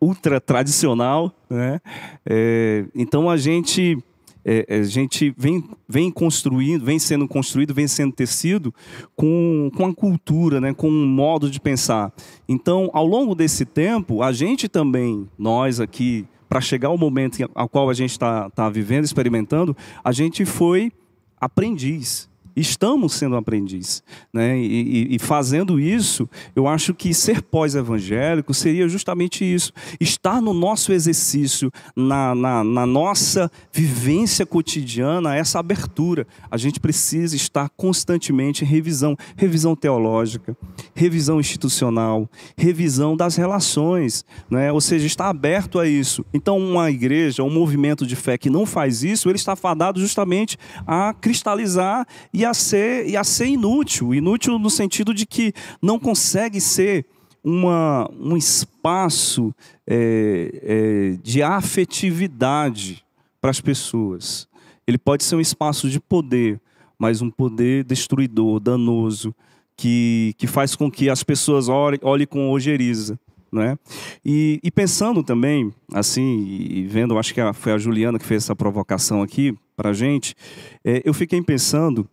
ultra tradicional, né? É, então a gente é, a gente vem, vem construindo, vem sendo construído, vem sendo tecido com, com a cultura, né, com um modo de pensar. Então, ao longo desse tempo, a gente também, nós aqui, para chegar ao momento ao qual a gente está tá vivendo, experimentando, a gente foi aprendiz. Estamos sendo aprendiz. Né? E, e, e, fazendo isso, eu acho que ser pós-evangélico seria justamente isso. Estar no nosso exercício, na, na, na, nossa vivência cotidiana, essa abertura. A gente precisa estar constantemente em revisão revisão teológica, revisão institucional, revisão das relações. Né? Ou seja, estar aberto a isso. Então, uma igreja, um movimento de fé que não faz isso, ele está fadado justamente a cristalizar e e a ser, e a ser inútil. Inútil no sentido de que não consegue ser uma, um espaço é, é, de afetividade para as pessoas. Ele pode ser um espaço de poder, mas um poder destruidor, danoso, que, que faz com que as pessoas olhem, olhem com ojeriza. Né? E, e, pensando também, assim, e vendo, acho que foi a Juliana que fez essa provocação aqui para gente, é, eu fiquei pensando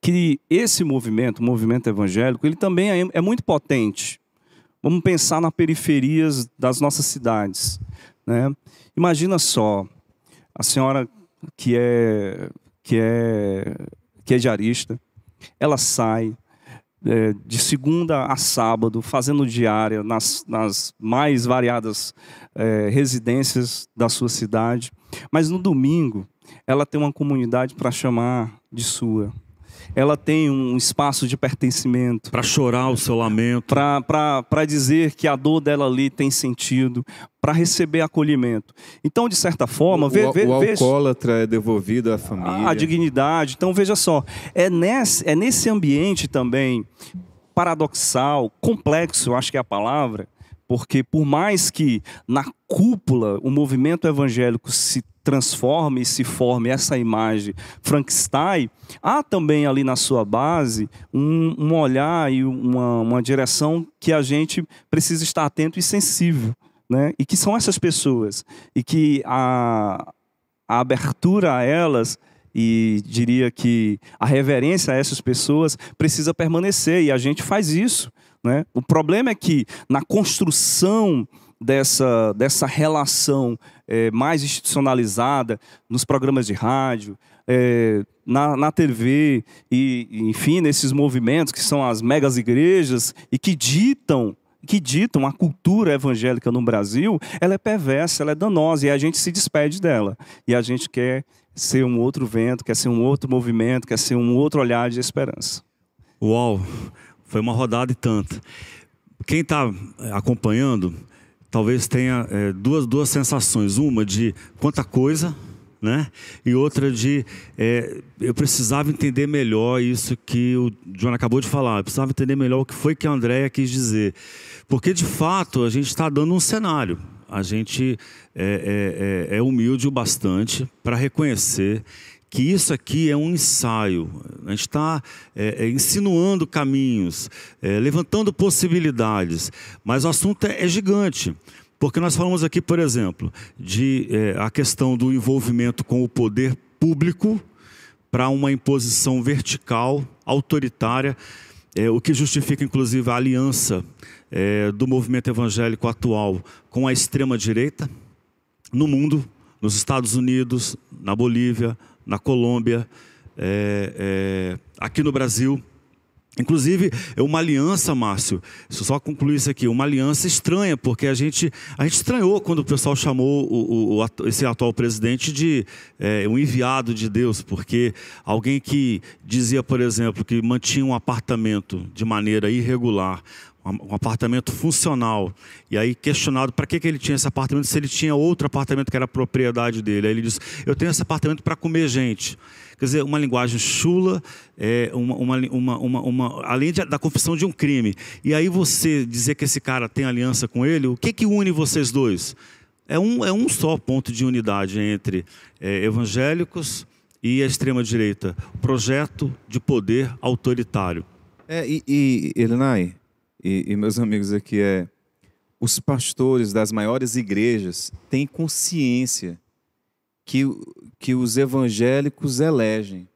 que esse movimento, o movimento evangélico, ele também é, é muito potente. Vamos pensar nas periferias das nossas cidades. Né? Imagina só, a senhora que é, que é, que é diarista, ela sai é, de segunda a sábado, fazendo diária nas, nas mais variadas é, residências da sua cidade, mas no domingo ela tem uma comunidade para chamar de sua ela tem um espaço de pertencimento. Para chorar o seu lamento. Para dizer que a dor dela ali tem sentido, para receber acolhimento. Então, de certa forma... O, ve, ve, o alcoólatra veja, é devolvido à família. A, a dignidade. Então, veja só, é nesse, é nesse ambiente também paradoxal, complexo, acho que é a palavra, porque por mais que na cúpula o movimento evangélico se transforme e se forme essa imagem Frankenstein, há também ali na sua base um, um olhar e uma, uma direção que a gente precisa estar atento e sensível. Né? E que são essas pessoas. E que a, a abertura a elas e diria que a reverência a essas pessoas precisa permanecer e a gente faz isso. Né? O problema é que na construção dessa, dessa relação é, mais institucionalizada nos programas de rádio, é, na, na TV, e, enfim, nesses movimentos que são as megas igrejas e que ditam que ditam a cultura evangélica no Brasil, ela é perversa, ela é danosa e a gente se despede dela. E a gente quer ser um outro vento, quer ser um outro movimento, quer ser um outro olhar de esperança. Uau! Foi uma rodada e tanto. Quem está acompanhando, talvez tenha é, duas, duas sensações. Uma de quanta coisa, né? E outra de é, eu precisava entender melhor isso que o John acabou de falar. Eu precisava entender melhor o que foi que a Andréia quis dizer. Porque, de fato, a gente está dando um cenário. A gente é, é, é, é humilde o bastante para reconhecer que isso aqui é um ensaio. A gente está é, é, insinuando caminhos, é, levantando possibilidades, mas o assunto é, é, gigante. Porque nós falamos aqui, por exemplo, de é, a questão do envolvimento com o poder público para uma imposição vertical, autoritária, é, o que justifica inclusive a aliança do movimento evangélico atual com a extrema-direita no mundo, nos Estados Unidos, na Bolívia, na Colômbia, é, é, aqui no Brasil. Inclusive, é uma aliança, Márcio, deixa eu só concluir isso aqui, uma aliança estranha, porque a gente, a gente estranhou quando o pessoal chamou o, o, esse atual presidente de é, um enviado de Deus, porque alguém que dizia, por exemplo, que mantinha um apartamento de maneira irregular, um apartamento funcional. E aí, questionado para que, que ele tinha esse apartamento, se ele tinha outro apartamento que era propriedade dele. Aí ele disse: Eu tenho esse apartamento para comer gente. Quer dizer, uma linguagem chula, é, uma, uma, uma, uma, além da confissão de um crime. E aí você dizer que esse cara tem aliança com ele, o que, que une vocês dois? É um, é um só ponto de unidade entre é, evangélicos e a extrema-direita: projeto de poder autoritário. É, e, e Elenai, e, e meus amigos aqui é os pastores das maiores igrejas têm consciência que, que os evangélicos elegem.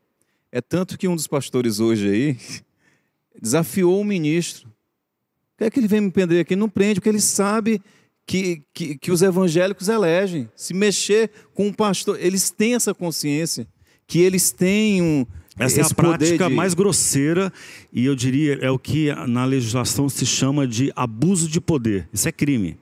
É tanto que um dos pastores hoje aí (laughs) desafiou o ministro. O que é que ele vem me prender aqui? Não prende, porque ele sabe que, que, que os evangélicos elegem. Se mexer com um pastor, eles têm essa consciência, que eles têm um, essa é a prática de... mais grosseira e eu diria é o que na legislação se chama de abuso de poder. Isso é crime.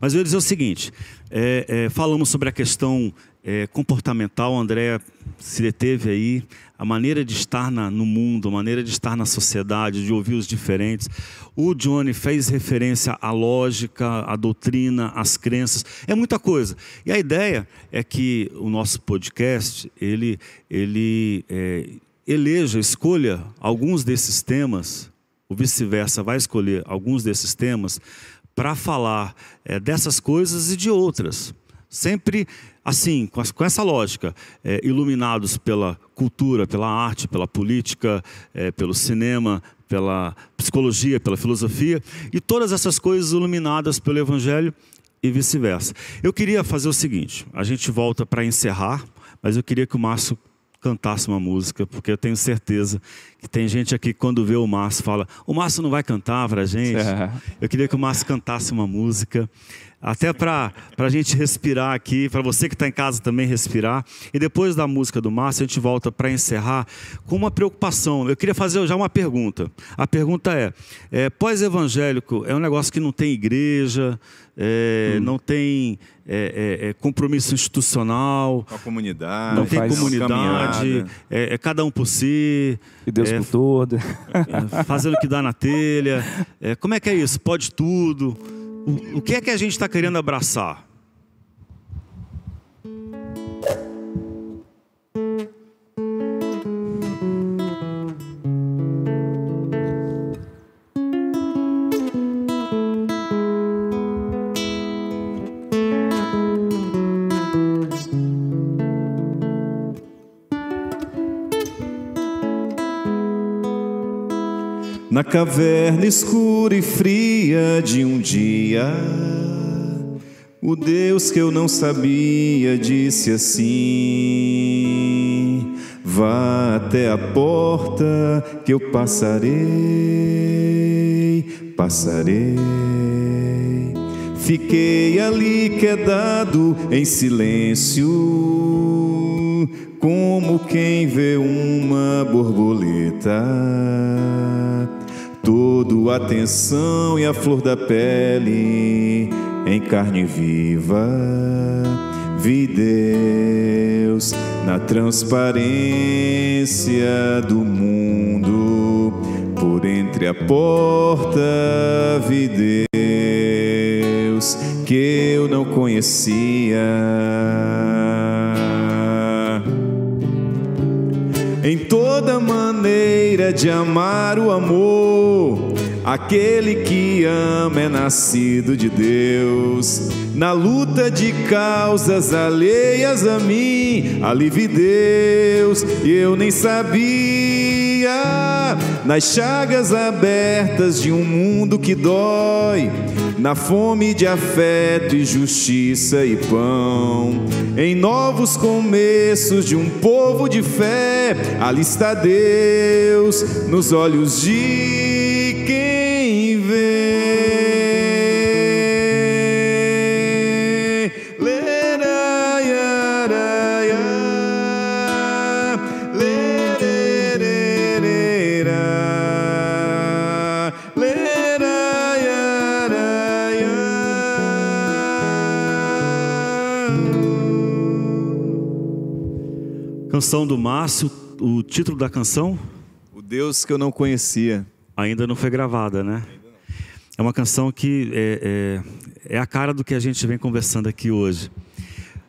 Mas eu ia dizer o seguinte: é, é, falamos sobre a questão é, comportamental, André se deteve aí, a maneira de estar na, no mundo, a maneira de estar na sociedade, de ouvir os diferentes. O Johnny fez referência à lógica, à doutrina, às crenças, é muita coisa. E a ideia é que o nosso podcast, ele, ele é, eleja, escolha alguns desses temas, o vice-versa vai escolher alguns desses temas para falar é, dessas coisas e de outras. Sempre assim, com, com essa lógica, é, iluminados pela cultura, pela arte, pela política, é, pelo cinema, pela psicologia, pela filosofia, e todas essas coisas iluminadas pelo Evangelho e vice-versa. Eu queria fazer o seguinte: a gente volta para encerrar, mas eu queria que o Márcio cantasse uma música, porque eu tenho certeza que tem gente aqui que quando vê o Márcio fala: o Márcio não vai cantar para a gente. É. (laughs) Eu queria que o Márcio cantasse uma música até para a gente respirar aqui, para você que está em casa também respirar. E depois da música do Márcio, a gente volta para encerrar com uma preocupação. Eu queria fazer já uma pergunta. A pergunta é: é pós-evangélico é um negócio que não tem igreja, é, hum. não tem é, é, é compromisso institucional, a comunidade, não tem comunidade, é, é, cada um por si, e Deus por todo, fazendo o que dá na telha. (laughs) como é que é isso? Pode tudo? O, que é que a gente está querendo abraçar? Na caverna escura e fria de um dia, o Deus que eu não sabia disse assim: Vá até a porta que eu passarei, passarei. Fiquei ali quedado em silêncio, como quem vê uma borboleta todo atenção e a flor da pele em carne viva. Vi Deus na transparência do mundo, por entre a porta vi Deus que eu não conhecia em toda maneira de amar o amor. Aquele que ama é nascido de Deus. Na luta de causas alheias a mim, ali vi Deus eu nem sabia confiar nas chagas abertas de um mundo que dói, na fome de afeto e justiça e pão, em novos começos de um povo de fé. Ali está Deus nos olhos de Canção do Márcio, o título da canção? O Deus que eu não conhecia. Ainda não foi gravada, né? É uma canção que é, é, é, a cara do que a gente vem conversando aqui hoje.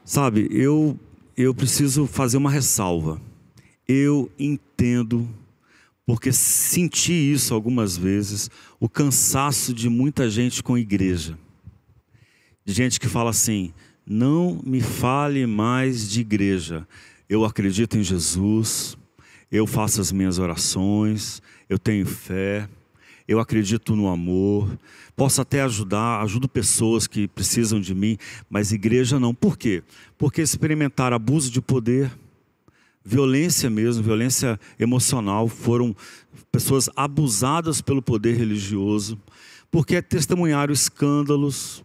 Sabe, eu, eu preciso fazer uma ressalva. Eu entendo, porque senti isso algumas vezes, o cansaço de muita gente com igreja. De gente que fala assim: não me fale mais de igreja eu acredito em Jesus, eu faço as minhas orações, eu tenho fé, eu acredito no amor, posso até ajudar, ajudo pessoas que precisam de mim, mas igreja não. Por quê? Porque experimentar abuso de poder, violência mesmo, violência emocional, foram pessoas abusadas pelo poder religioso, porque testemunharam escândalos,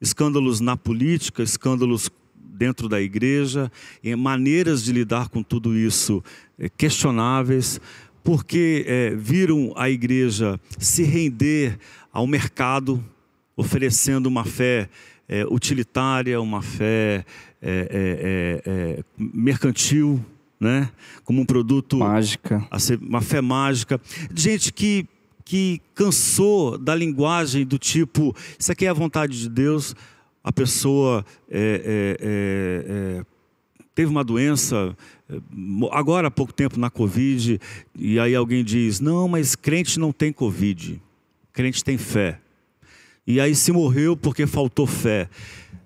escândalos na política, escândalos dentro da igreja, maneiras de lidar com tudo isso eh, questionáveis, porque é, viram a igreja se render ao mercado, oferecendo uma fé é, utilitária, uma fé é, mercantil, né? como um produto. Mágica. Uma fé mágica. Gente que, que cansou da linguagem do tipo: isso aqui é a vontade de Deus, a pessoa é, é, é, teve uma doença, agora há pouco tempo na Covid, e aí alguém diz: não, mas crente não tem Covid, crente tem fé. E aí se morreu porque faltou fé.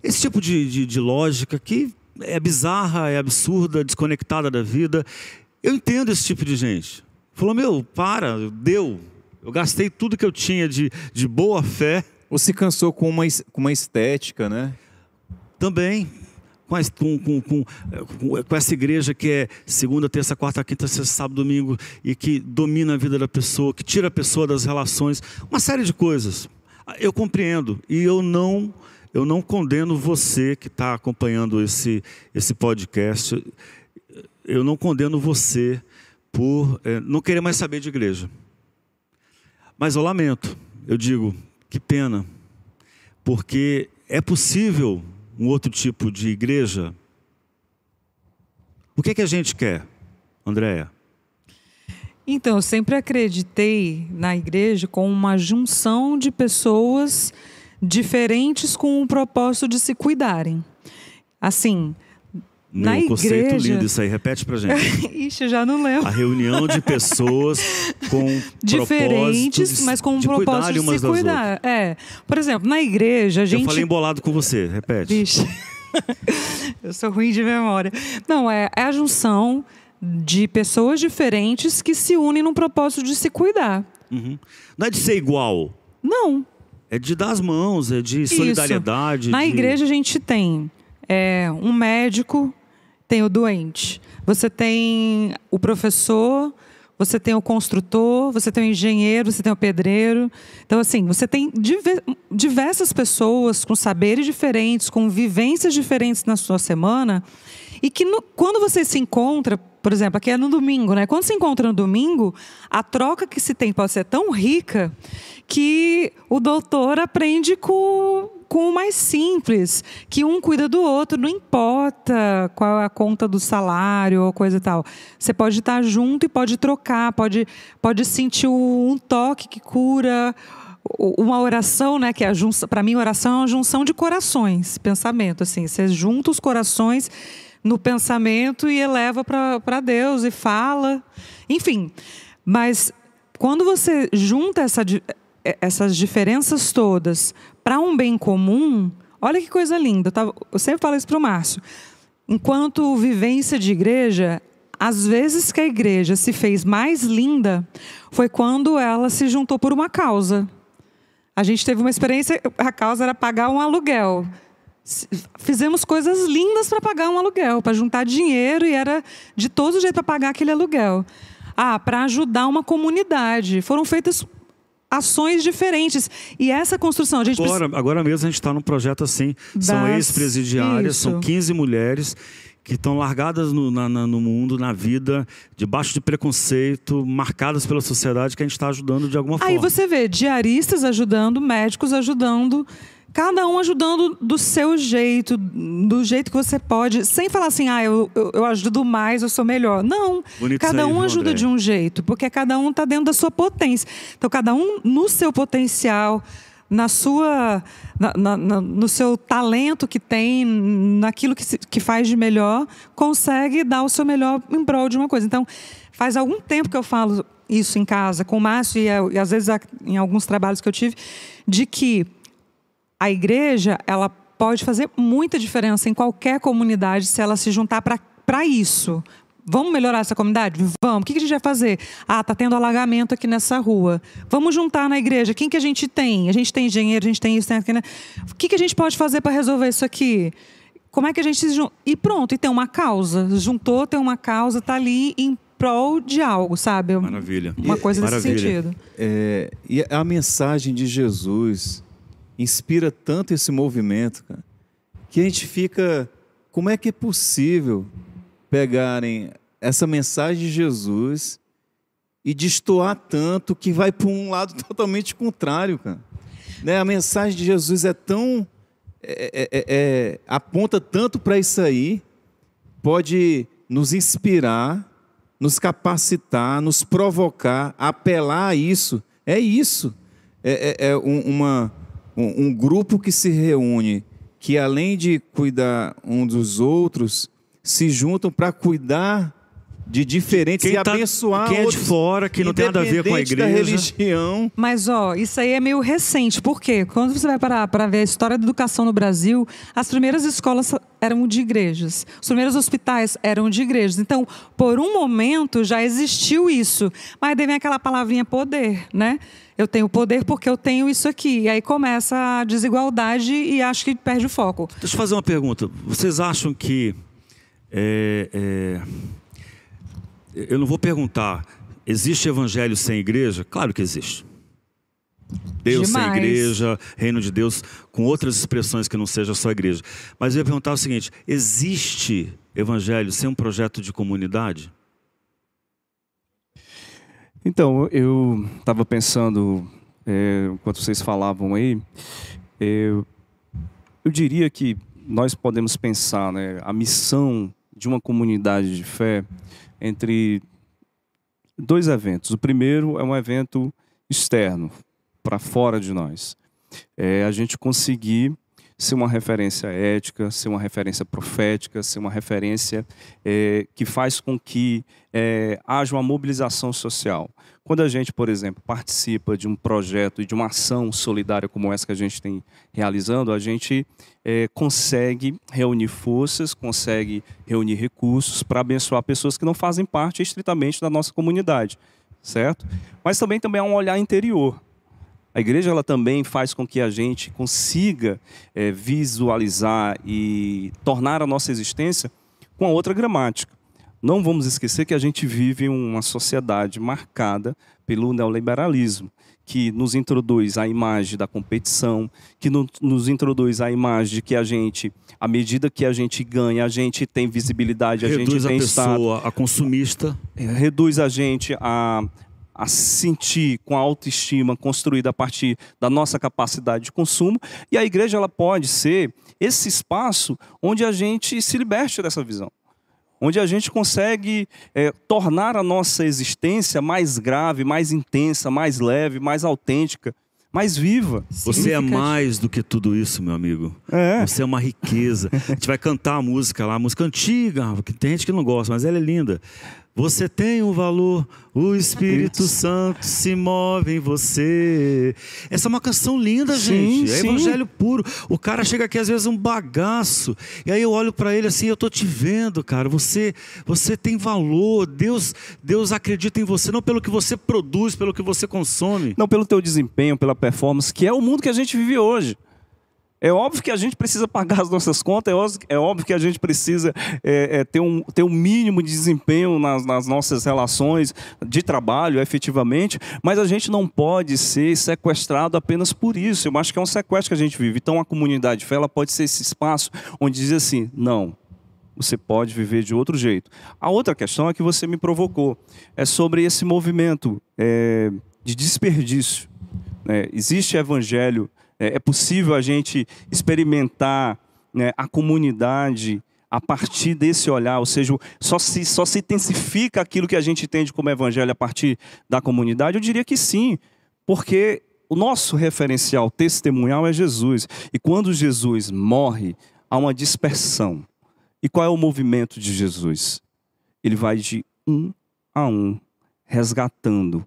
Esse tipo de, de, de lógica que é bizarra, é absurda, desconectada da vida. Eu entendo esse tipo de gente. Falou, meu, para, deu. Eu gastei tudo que eu tinha de, de boa fé ou se cansou com uma, com uma estética, né? Também. Com, com, com, com, essa igreja que é segunda, terça, quarta, quinta, sexta, sábado, domingo e que domina a vida da pessoa, que tira a pessoa das relações, uma série de coisas. Eu compreendo e eu não eu não condeno você que está acompanhando esse esse podcast. Eu não condeno você por é, não querer mais saber de igreja. Mas eu lamento. Eu digo, que pena, porque é possível um outro tipo de igreja. O que, é que a gente quer, Andréia? Então, eu sempre acreditei na igreja como uma junção de pessoas diferentes com o propósito de se cuidarem. Assim, na um conceito lindo isso aí, repete pra gente. (laughs) Ixi, já não lembro. A reunião de pessoas com (laughs) diferentes, de, mas com um propósito de se cuidar. É. Por exemplo, na igreja a gente. Eu falei embolado com você, repete. Ixi. (laughs) eu sou ruim de memória. Não, é, é a junção de pessoas diferentes que se unem num propósito de se cuidar. Uhum. Não é de ser igual. Não. É de dar as mãos, é de solidariedade. Isso. Na de... igreja a gente tem é, um médico tem o doente. Você tem o professor, você tem o construtor, você tem o engenheiro, você tem o pedreiro. Então, assim, você tem diversas pessoas com saberes diferentes, com vivências diferentes na sua semana. E que no, quando você se encontra, por exemplo, aqui é no domingo, né? Quando se encontra no domingo, a troca que se tem pode ser tão rica que o doutor aprende com com o mais simples, que um cuida do outro, não importa qual é a conta do salário ou coisa e tal. Você pode estar junto e pode trocar, pode, pode sentir um toque que cura, uma oração, né, que é para mim oração é uma junção de corações, pensamento assim, você junta os corações no pensamento e eleva para Deus e fala, enfim. Mas quando você junta essa, essas diferenças todas para um bem comum, olha que coisa linda. Eu sempre falo isso para o Márcio. Enquanto vivência de igreja, As vezes que a igreja se fez mais linda foi quando ela se juntou por uma causa. A gente teve uma experiência, a causa era pagar um aluguel. Fizemos coisas lindas para pagar um aluguel, para juntar dinheiro e era de todo jeito para pagar aquele aluguel. Ah, para ajudar uma comunidade. Foram feitas ações diferentes. E essa construção, a gente agora, precisa... agora mesmo a gente está num projeto assim. Das... São ex-presidiárias, são 15 mulheres que estão largadas no, na, no, mundo, na vida, debaixo de preconceito, marcadas pela sociedade, que a gente está ajudando de alguma forma. Aí você vê diaristas ajudando, médicos ajudando, cada um ajudando do seu jeito, do jeito que você pode, sem falar assim, ah, eu, eu, eu ajudo mais, eu sou melhor. Não, Bonito cada um ajuda André. de um jeito, porque cada um está dentro da sua potência. Então, cada um no seu potencial, na sua, na, na, na, no seu talento que tem, naquilo que, se, que faz de melhor, consegue dar o seu melhor em prol de uma coisa. Então, faz algum tempo que eu falo isso em casa com o Márcio e, e às vezes em alguns trabalhos que eu tive, de que a igreja ela pode fazer muita diferença em qualquer comunidade se ela se juntar para isso, Vamos melhorar essa comunidade? Vamos. O que a gente vai fazer? Ah, tá tendo alagamento aqui nessa rua. Vamos juntar na igreja. Quem que a gente tem? A gente tem engenheiro, a gente tem isso, tem aquilo. Né? O que, que a gente pode fazer para resolver isso aqui? Como é que a gente se junta? E pronto, e tem uma causa. Juntou, tem uma causa, tá ali em prol de algo, sabe? Maravilha. Uma coisa Maravilha. nesse sentido. É, e a mensagem de Jesus inspira tanto esse movimento, cara, que a gente fica. Como é que é possível pegarem essa mensagem de Jesus e destoar tanto que vai para um lado (laughs) totalmente contrário, cara. Né? A mensagem de Jesus é tão. É, é, é, é aponta tanto para isso aí, pode nos inspirar, nos capacitar, nos provocar, apelar a isso. É isso. É, é, é um, uma, um, um grupo que se reúne, que além de cuidar um dos outros, se juntam para cuidar de diferentes quem e tá, abençoar quem é de fora, que não tem nada a ver com a igreja. religião. Mas, ó, isso aí é meio recente. Por quê? Quando você vai parar para ver a história da educação no Brasil, as primeiras escolas eram de igrejas. Os primeiros hospitais eram de igrejas. Então, por um momento, já existiu isso. Mas daí vem aquela palavrinha poder, né? Eu tenho poder porque eu tenho isso aqui. E aí começa a desigualdade e acho que perde o foco. Deixa eu fazer uma pergunta. Vocês acham que... É, é eu não vou perguntar, existe evangelho sem igreja? Claro que existe. Deus Demais. sem igreja, reino de Deus, com outras expressões que não seja só igreja. Mas eu ia perguntar o seguinte: existe evangelho sem um projeto de comunidade? Então, eu estava pensando, é, enquanto vocês falavam aí, é, eu diria que nós podemos pensar né, a missão de uma comunidade de fé entre dois eventos. O primeiro é um evento externo, para fora de nós. É a gente conseguir ser uma referência ética, ser uma referência profética, ser uma referência é, que faz com que é, haja uma mobilização social. Quando a gente, por exemplo, participa de um projeto e de uma ação solidária como essa que a gente tem realizando, a gente é, consegue reunir forças, consegue reunir recursos para abençoar pessoas que não fazem parte estritamente da nossa comunidade, certo? Mas também também há um olhar interior. A igreja ela também faz com que a gente consiga é, visualizar e tornar a nossa existência com a outra gramática. Não vamos esquecer que a gente vive uma sociedade marcada pelo neoliberalismo, que nos introduz a imagem da competição, que no, nos introduz a imagem de que a gente, à medida que a gente ganha, a gente tem visibilidade, a reduz gente tem a pessoa, a consumista, é, reduz a gente a a sentir com a autoestima construída a partir da nossa capacidade de consumo. E a igreja ela pode ser esse espaço onde a gente se liberte dessa visão. Onde a gente consegue é, tornar a nossa existência mais grave, mais intensa, mais leve, mais autêntica, mais viva. Você é mais do que tudo isso, meu amigo. É. Você é uma riqueza. A gente vai cantar a música lá, a música antiga, que tem gente que não gosta, mas ela é linda. Você tem um valor, o Espírito Santo se move em você. Essa é uma canção linda, Sim, gente. É sim. evangelho puro. O cara chega aqui às vezes um bagaço, e aí eu olho para ele assim, eu tô te vendo, cara. Você, você tem valor. Deus, Deus acredita em você não pelo que você produz, pelo que você consome. Não pelo teu desempenho, pela performance, que é o mundo que a gente vive hoje. É óbvio que a gente precisa pagar as nossas contas, é óbvio, é óbvio que a gente precisa é, é, ter, um, ter um mínimo de desempenho nas, nas nossas relações de trabalho, efetivamente, mas a gente não pode ser sequestrado apenas por isso. Eu acho que é um sequestro que a gente vive. Então a comunidade de fé ela pode ser esse espaço onde diz assim: não, você pode viver de outro jeito. A outra questão é que você me provocou, é sobre esse movimento é, de desperdício. né? existe evangelho, é, é possível a gente experimentar né, a comunidade a partir desse olhar, ou seja, só se, só se intensifica aquilo que a gente entende como evangelho a partir da comunidade? Eu diria que sim, porque o nosso referencial testemunhal é Jesus. E quando Jesus morre, há uma dispersão. E qual é o movimento de Jesus? Ele vai de um a um, resgatando,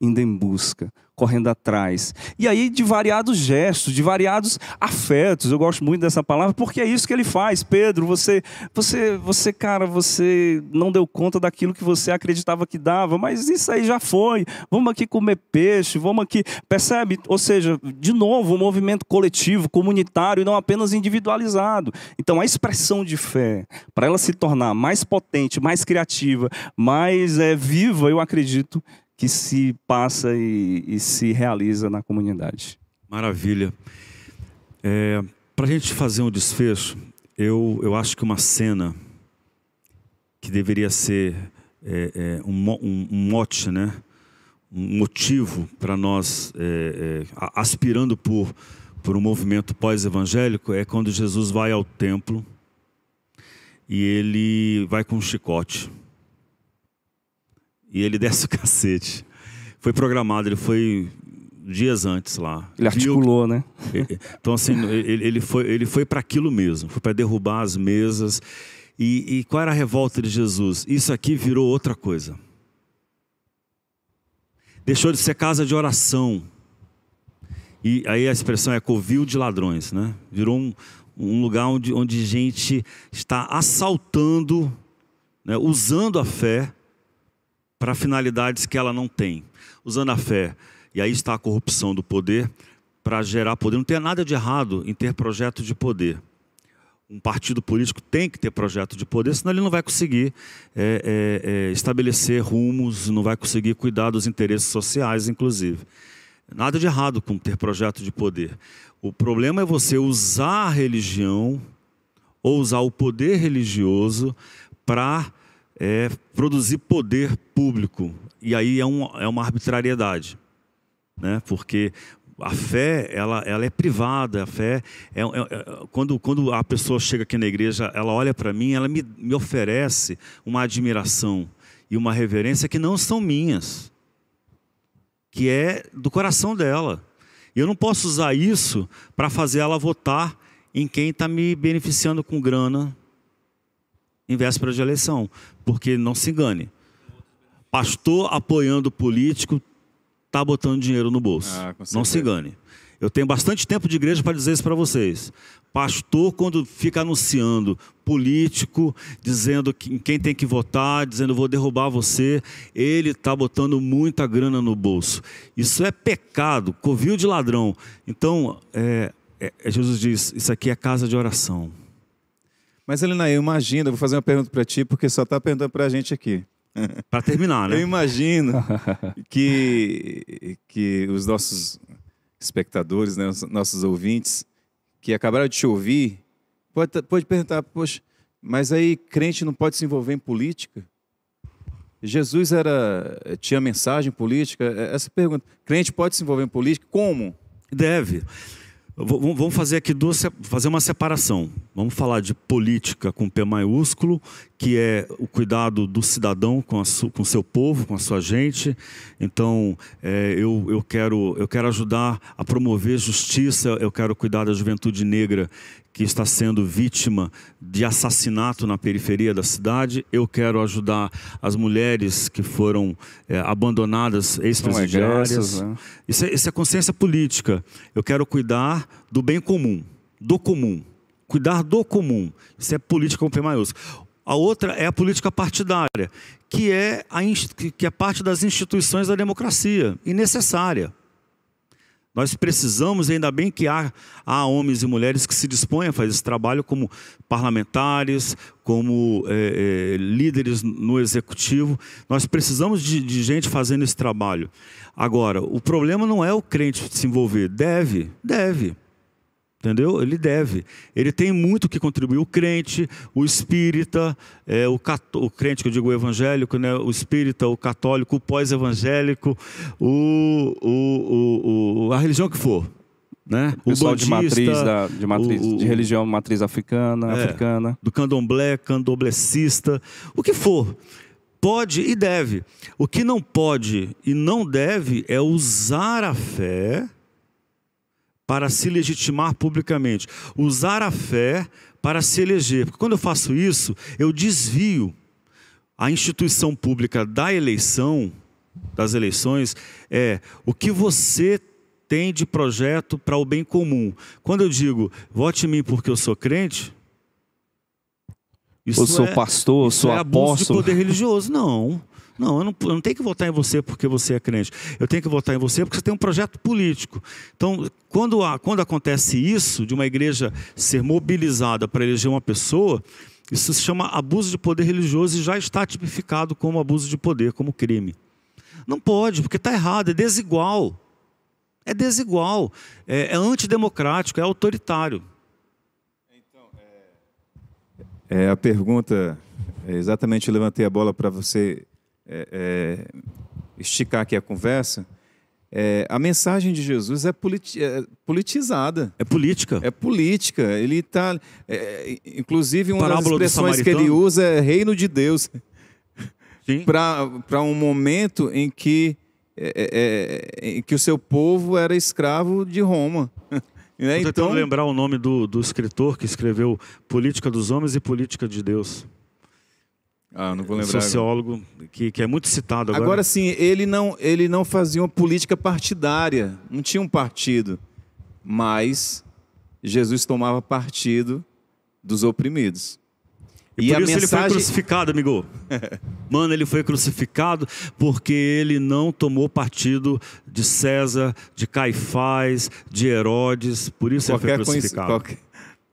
indo em busca, correndo atrás. E aí de variados gestos, de variados afetos. Eu gosto muito dessa palavra porque é isso que ele faz. Pedro, você, você, você, cara, você não deu conta daquilo que você acreditava que dava, mas isso aí já foi. Vamos aqui comer peixe, vamos aqui, percebe? Ou seja, de novo, um movimento coletivo, comunitário e não apenas individualizado. Então a expressão de fé, para ela se tornar mais potente, mais criativa, mais é, viva, eu acredito que se passa e, e se realiza na comunidade. Maravilha. É, Para a gente fazer um desfecho, eu, eu acho que uma cena que deveria ser é, é, um, um, um mote, né? um motivo para nós é, é, aspirando por, por um movimento pós-evangélico é quando Jesus vai ao templo e ele vai com um chicote. E ele (laughs) desce o cacete. Foi programado, ele foi dias antes lá. Ele Viu- articulou, né? então, assim, (laughs) ele, ele foi, ele foi para aquilo mesmo, foi para derrubar as mesas. E, e qual era a revolta de Jesus? Isso aqui virou outra coisa. Deixou de ser casa de oração. E aí a expressão é covil de ladrões, né? Virou um, um lugar onde, onde gente está assaltando, né? usando a fé para finalidades que ela não tem. Usando a fé. E aí está a corrupção do poder para gerar poder. Não tem nada de errado em ter projeto de poder. Um partido político tem que ter projeto de poder, senão ele não vai conseguir é, é, é, estabelecer rumos, não vai conseguir cuidar dos interesses sociais, inclusive. Nada de errado com ter projeto de poder. O problema é você usar a religião ou usar o poder religioso para é, produzir poder público. E aí é, um, é uma arbitrariedade. Né? Porque a fé ela, ela é privada, a fé é, é- é- quando, quando a pessoa chega aqui na igreja, ela olha para mim, ela me, me oferece uma admiração e uma reverência que não são minhas, que é do coração dela. E eu não posso usar isso para fazer ela votar em quem está me beneficiando com grana em véspera de eleição, porque não se engane. Pastor apoiando político está botando dinheiro no bolso. Ah, não se engane. Eu tenho bastante tempo de igreja para dizer isso para vocês. Pastor, quando fica anunciando político, dizendo que- em quem tem que votar, dizendo vou derrubar você, ele está botando muita grana no bolso. Isso é pecado, covil de ladrão. Então, é, é- Jesus diz: Isso aqui é casa de oração. Mas, Helena, eu imagino, eu vou fazer uma pergunta para ti, porque só está perguntando para a gente aqui. (laughs) Para terminar, Eu né? imagino (laughs) que, que os nossos espectadores, né, os nossos ouvintes, que acabaram de te ouvir, pode, pode perguntar, poxa, mas aí crente não pode se envolver em política? Jesus era tinha mensagem política? Essa pergunta. Crente pode se envolver em política? Como? Deve. Vamos fazer aqui duas, fazer uma separação. Vamos falar de política com P maiúsculo, que é o cuidado do cidadão com, a su, com seu povo, com a sua gente. Então, é, eu, eu, quero, eu quero ajudar a promover justiça, eu quero cuidar da juventude negra que está sendo vítima de assassinato na periferia da cidade. Eu quero ajudar as mulheres que foram é, abandonadas, ex-presidiárias. Né? Isso, é, isso é consciência política. Eu quero cuidar do bem comum, do comum. Cuidar do comum. Isso é política com P maiúsculo. A outra é a política partidária, que é, a, que é parte das instituições da democracia, e necessária. Nós precisamos, ainda bem que há, há homens e mulheres que se dispõem a fazer esse trabalho como parlamentares, como é, é, líderes no executivo. Nós precisamos de, de gente fazendo esse trabalho. Agora, o problema não é o crente se envolver. Deve, deve. Entendeu? Ele deve. Ele tem muito que contribuir. O crente, o espírita, é, o, o crente que eu digo o evangélico, né? o espírita, o católico, o pós-evangélico, o, o, o, a religião que for. Né? O pessoal de matriz, da, de, matriz o, de religião matriz africana, é, africana. Do candomblé, candomblessista, o que for. Pode e deve. O que não pode e não deve é usar a fé para se legitimar publicamente, usar a fé para se eleger. Porque quando eu faço isso, eu desvio a instituição pública da eleição, das eleições, é o que você tem de projeto para o bem comum. Quando eu digo, vote em mim porque eu sou crente, isso eu sou é, pastor, eu sou é apóstolo. abuso de poder religioso. Não. Não eu, não, eu não tenho que votar em você porque você é crente. Eu tenho que votar em você porque você tem um projeto político. Então, quando, quando acontece isso, de uma igreja ser mobilizada para eleger uma pessoa, isso se chama abuso de poder religioso e já está tipificado como abuso de poder, como crime. Não pode, porque está errado, é desigual. É desigual, é, é antidemocrático, é autoritário. Então, é, é a pergunta, é exatamente levantei a bola para você é, é, esticar aqui a conversa, é, a mensagem de Jesus é, politi é, politizada. É política. É política. Ele está. É, inclusive, uma Parábola das expressões que ele usa é reino de Deus. Para um momento em que, é, é, em que o seu povo era escravo de Roma. (laughs) Né? Estou então lembrar o nome do, do escritor que escreveu Política dos Homens e Política de Deus. Ah, não vou lembrar. Sociólogo que, que é muito citado agora. Agora sim, ele não, ele não fazia uma política partidária, não tinha um partido, mas Jesus tomava partido dos oprimidos. E, e por isso mensagem... ele foi crucificado, amigo. (laughs) Mano, ele foi crucificado porque ele não tomou partido de César, de Caifás, de Herodes. Por isso qualquer ele foi crucificado. Qualquer,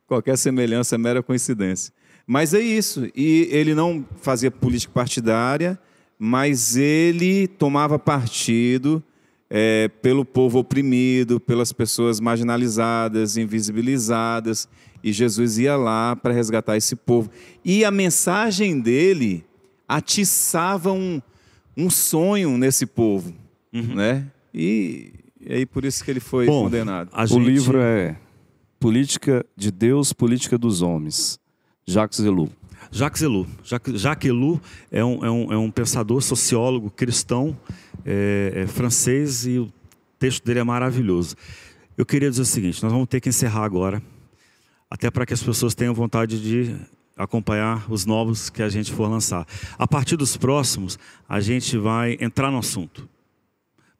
qualquer semelhança é mera coincidência. Mas é isso. E ele não fazia política partidária, mas ele tomava partido é, pelo povo oprimido, pelas pessoas marginalizadas, invisibilizadas. E Jesus ia lá para resgatar esse povo. E a mensagem dele atiçava um, um sonho nesse povo. Uhum. Né? E, e aí por isso que ele foi Bom, condenado. Gente... O livro é Política de Deus, Política dos Homens. Jacques Ellul. Jacques Ellul. Jacques, Jacques Ellul é um, é, um, é um pensador, sociólogo, cristão, é, é francês e o texto dele é maravilhoso. Eu queria dizer o seguinte: nós vamos ter que encerrar agora, até para que as pessoas tenham vontade de acompanhar os novos que a gente for lançar. A partir dos próximos, a gente vai entrar no assunto.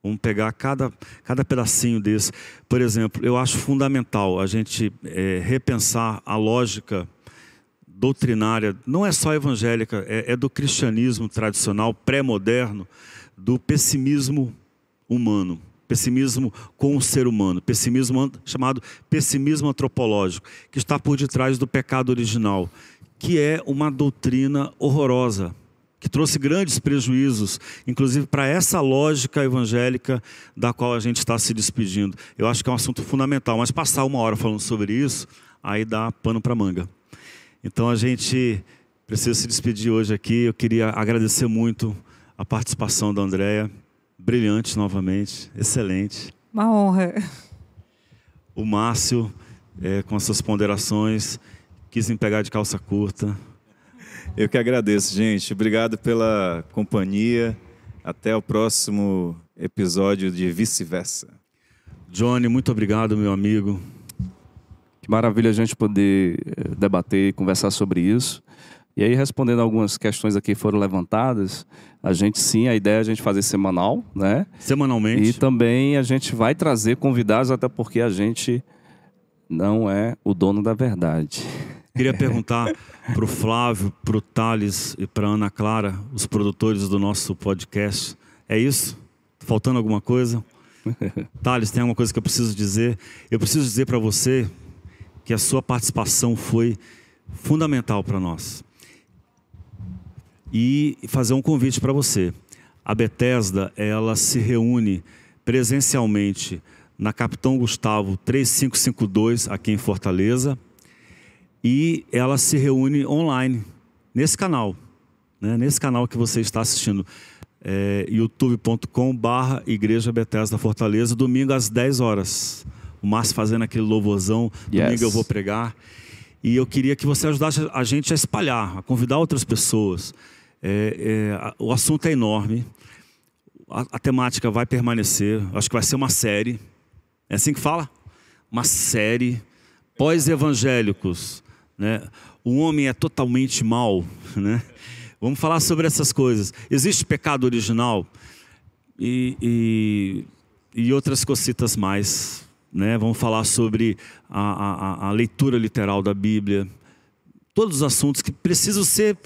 Vamos pegar cada, cada pedacinho desse. Por exemplo, eu acho fundamental a gente é, repensar a lógica doutrinária, não é só evangélica, é, é do cristianismo tradicional, pré-moderno, do pessimismo humano, pessimismo com o ser humano, pessimismo chamado pessimismo antropológico, que está por detrás do pecado original, que é uma doutrina horrorosa, que trouxe grandes prejuízos, inclusive para essa lógica evangélica da qual a gente está se despedindo. Eu acho que é um assunto fundamental, mas passar uma hora falando sobre isso, aí dá pano para manga. Então a gente precisa se despedir hoje aqui. Eu queria agradecer muito a participação da Andrea, brilhante novamente, excelente. Uma honra. O Márcio, é, com as suas ponderações, quis me pegar de calça curta. Eu que agradeço, gente. Obrigado pela companhia. Até o próximo episódio de Vice-Versa. Johnny, muito obrigado, meu amigo. Que maravilha a gente poder eh, debater e conversar sobre isso. E aí, respondendo algumas questões aqui que foram levantadas, a gente sim, a ideia é a gente fazer semanal, né? Semanalmente. E também a gente vai trazer convidados, até porque a gente não é o dono da verdade. Queria perguntar para o Flávio, para o Thales e para Ana Clara, os produtores do nosso podcast. É isso? Faltando alguma coisa? (laughs) Thales, tem alguma coisa que eu preciso dizer? Eu preciso dizer para você que a sua participação foi fundamental para nós e fazer um convite para você. A Bethesda, ela se reúne presencialmente na Capitão Gustavo 3552, aqui em Fortaleza, e ela se reúne online, nesse canal, né? nesse canal que você está assistindo, é, youtube.com barra Igreja Bethesda Fortaleza, domingo às 10 horas. O Márcio fazendo aquele louvorzão, domingo yes. eu vou pregar. E eu queria que você ajudasse a gente a espalhar, a convidar outras pessoas. É, é, o assunto é enorme, a, a, temática vai permanecer, acho que vai ser uma série. É assim que fala? Uma série. Pós-evangélicos. Né? O homem é totalmente mal. (laughs) Né? Vamos falar sobre essas coisas. Existe pecado original e, e, e outras cositas mais. Né? Vamos falar sobre a, a, a leitura literal da Bíblia. Todos os assuntos que precisam ser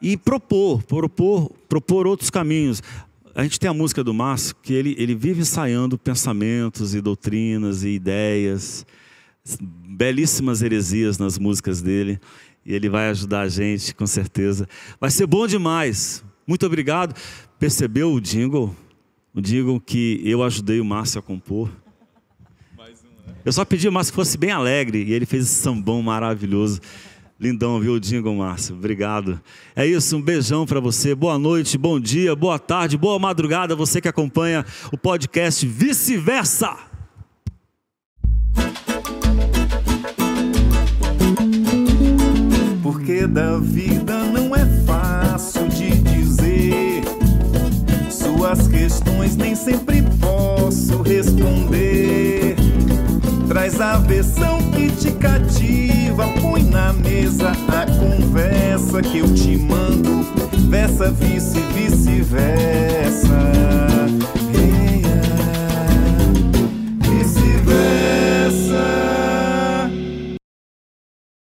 e propor, propor, propor outros caminhos. A gente tem a música do Márcio que ele, ele vive ensaiando pensamentos e doutrinas e ideias, belíssimas heresias nas músicas dele, e ele vai ajudar a gente, com certeza. Vai ser bom demais. Muito obrigado. Percebeu o jingle? O jingle que eu ajudei o Márcio a compor. Eu só pedi Márcio que fosse bem alegre, e ele fez esse sambão maravilhoso. Lindão, viu, Dingo Márcio? Obrigado. É isso, um beijão para você. Boa noite, bom dia, boa tarde, boa madrugada, você que acompanha o podcast Vice-Versa. Porque da vida não é fácil de dizer. Suas questões nem sempre posso responder. Traz a versão que te cativa, põe na mesa a conversa que eu te mando, versa, vice, vice-versa. Ah, vice-versa.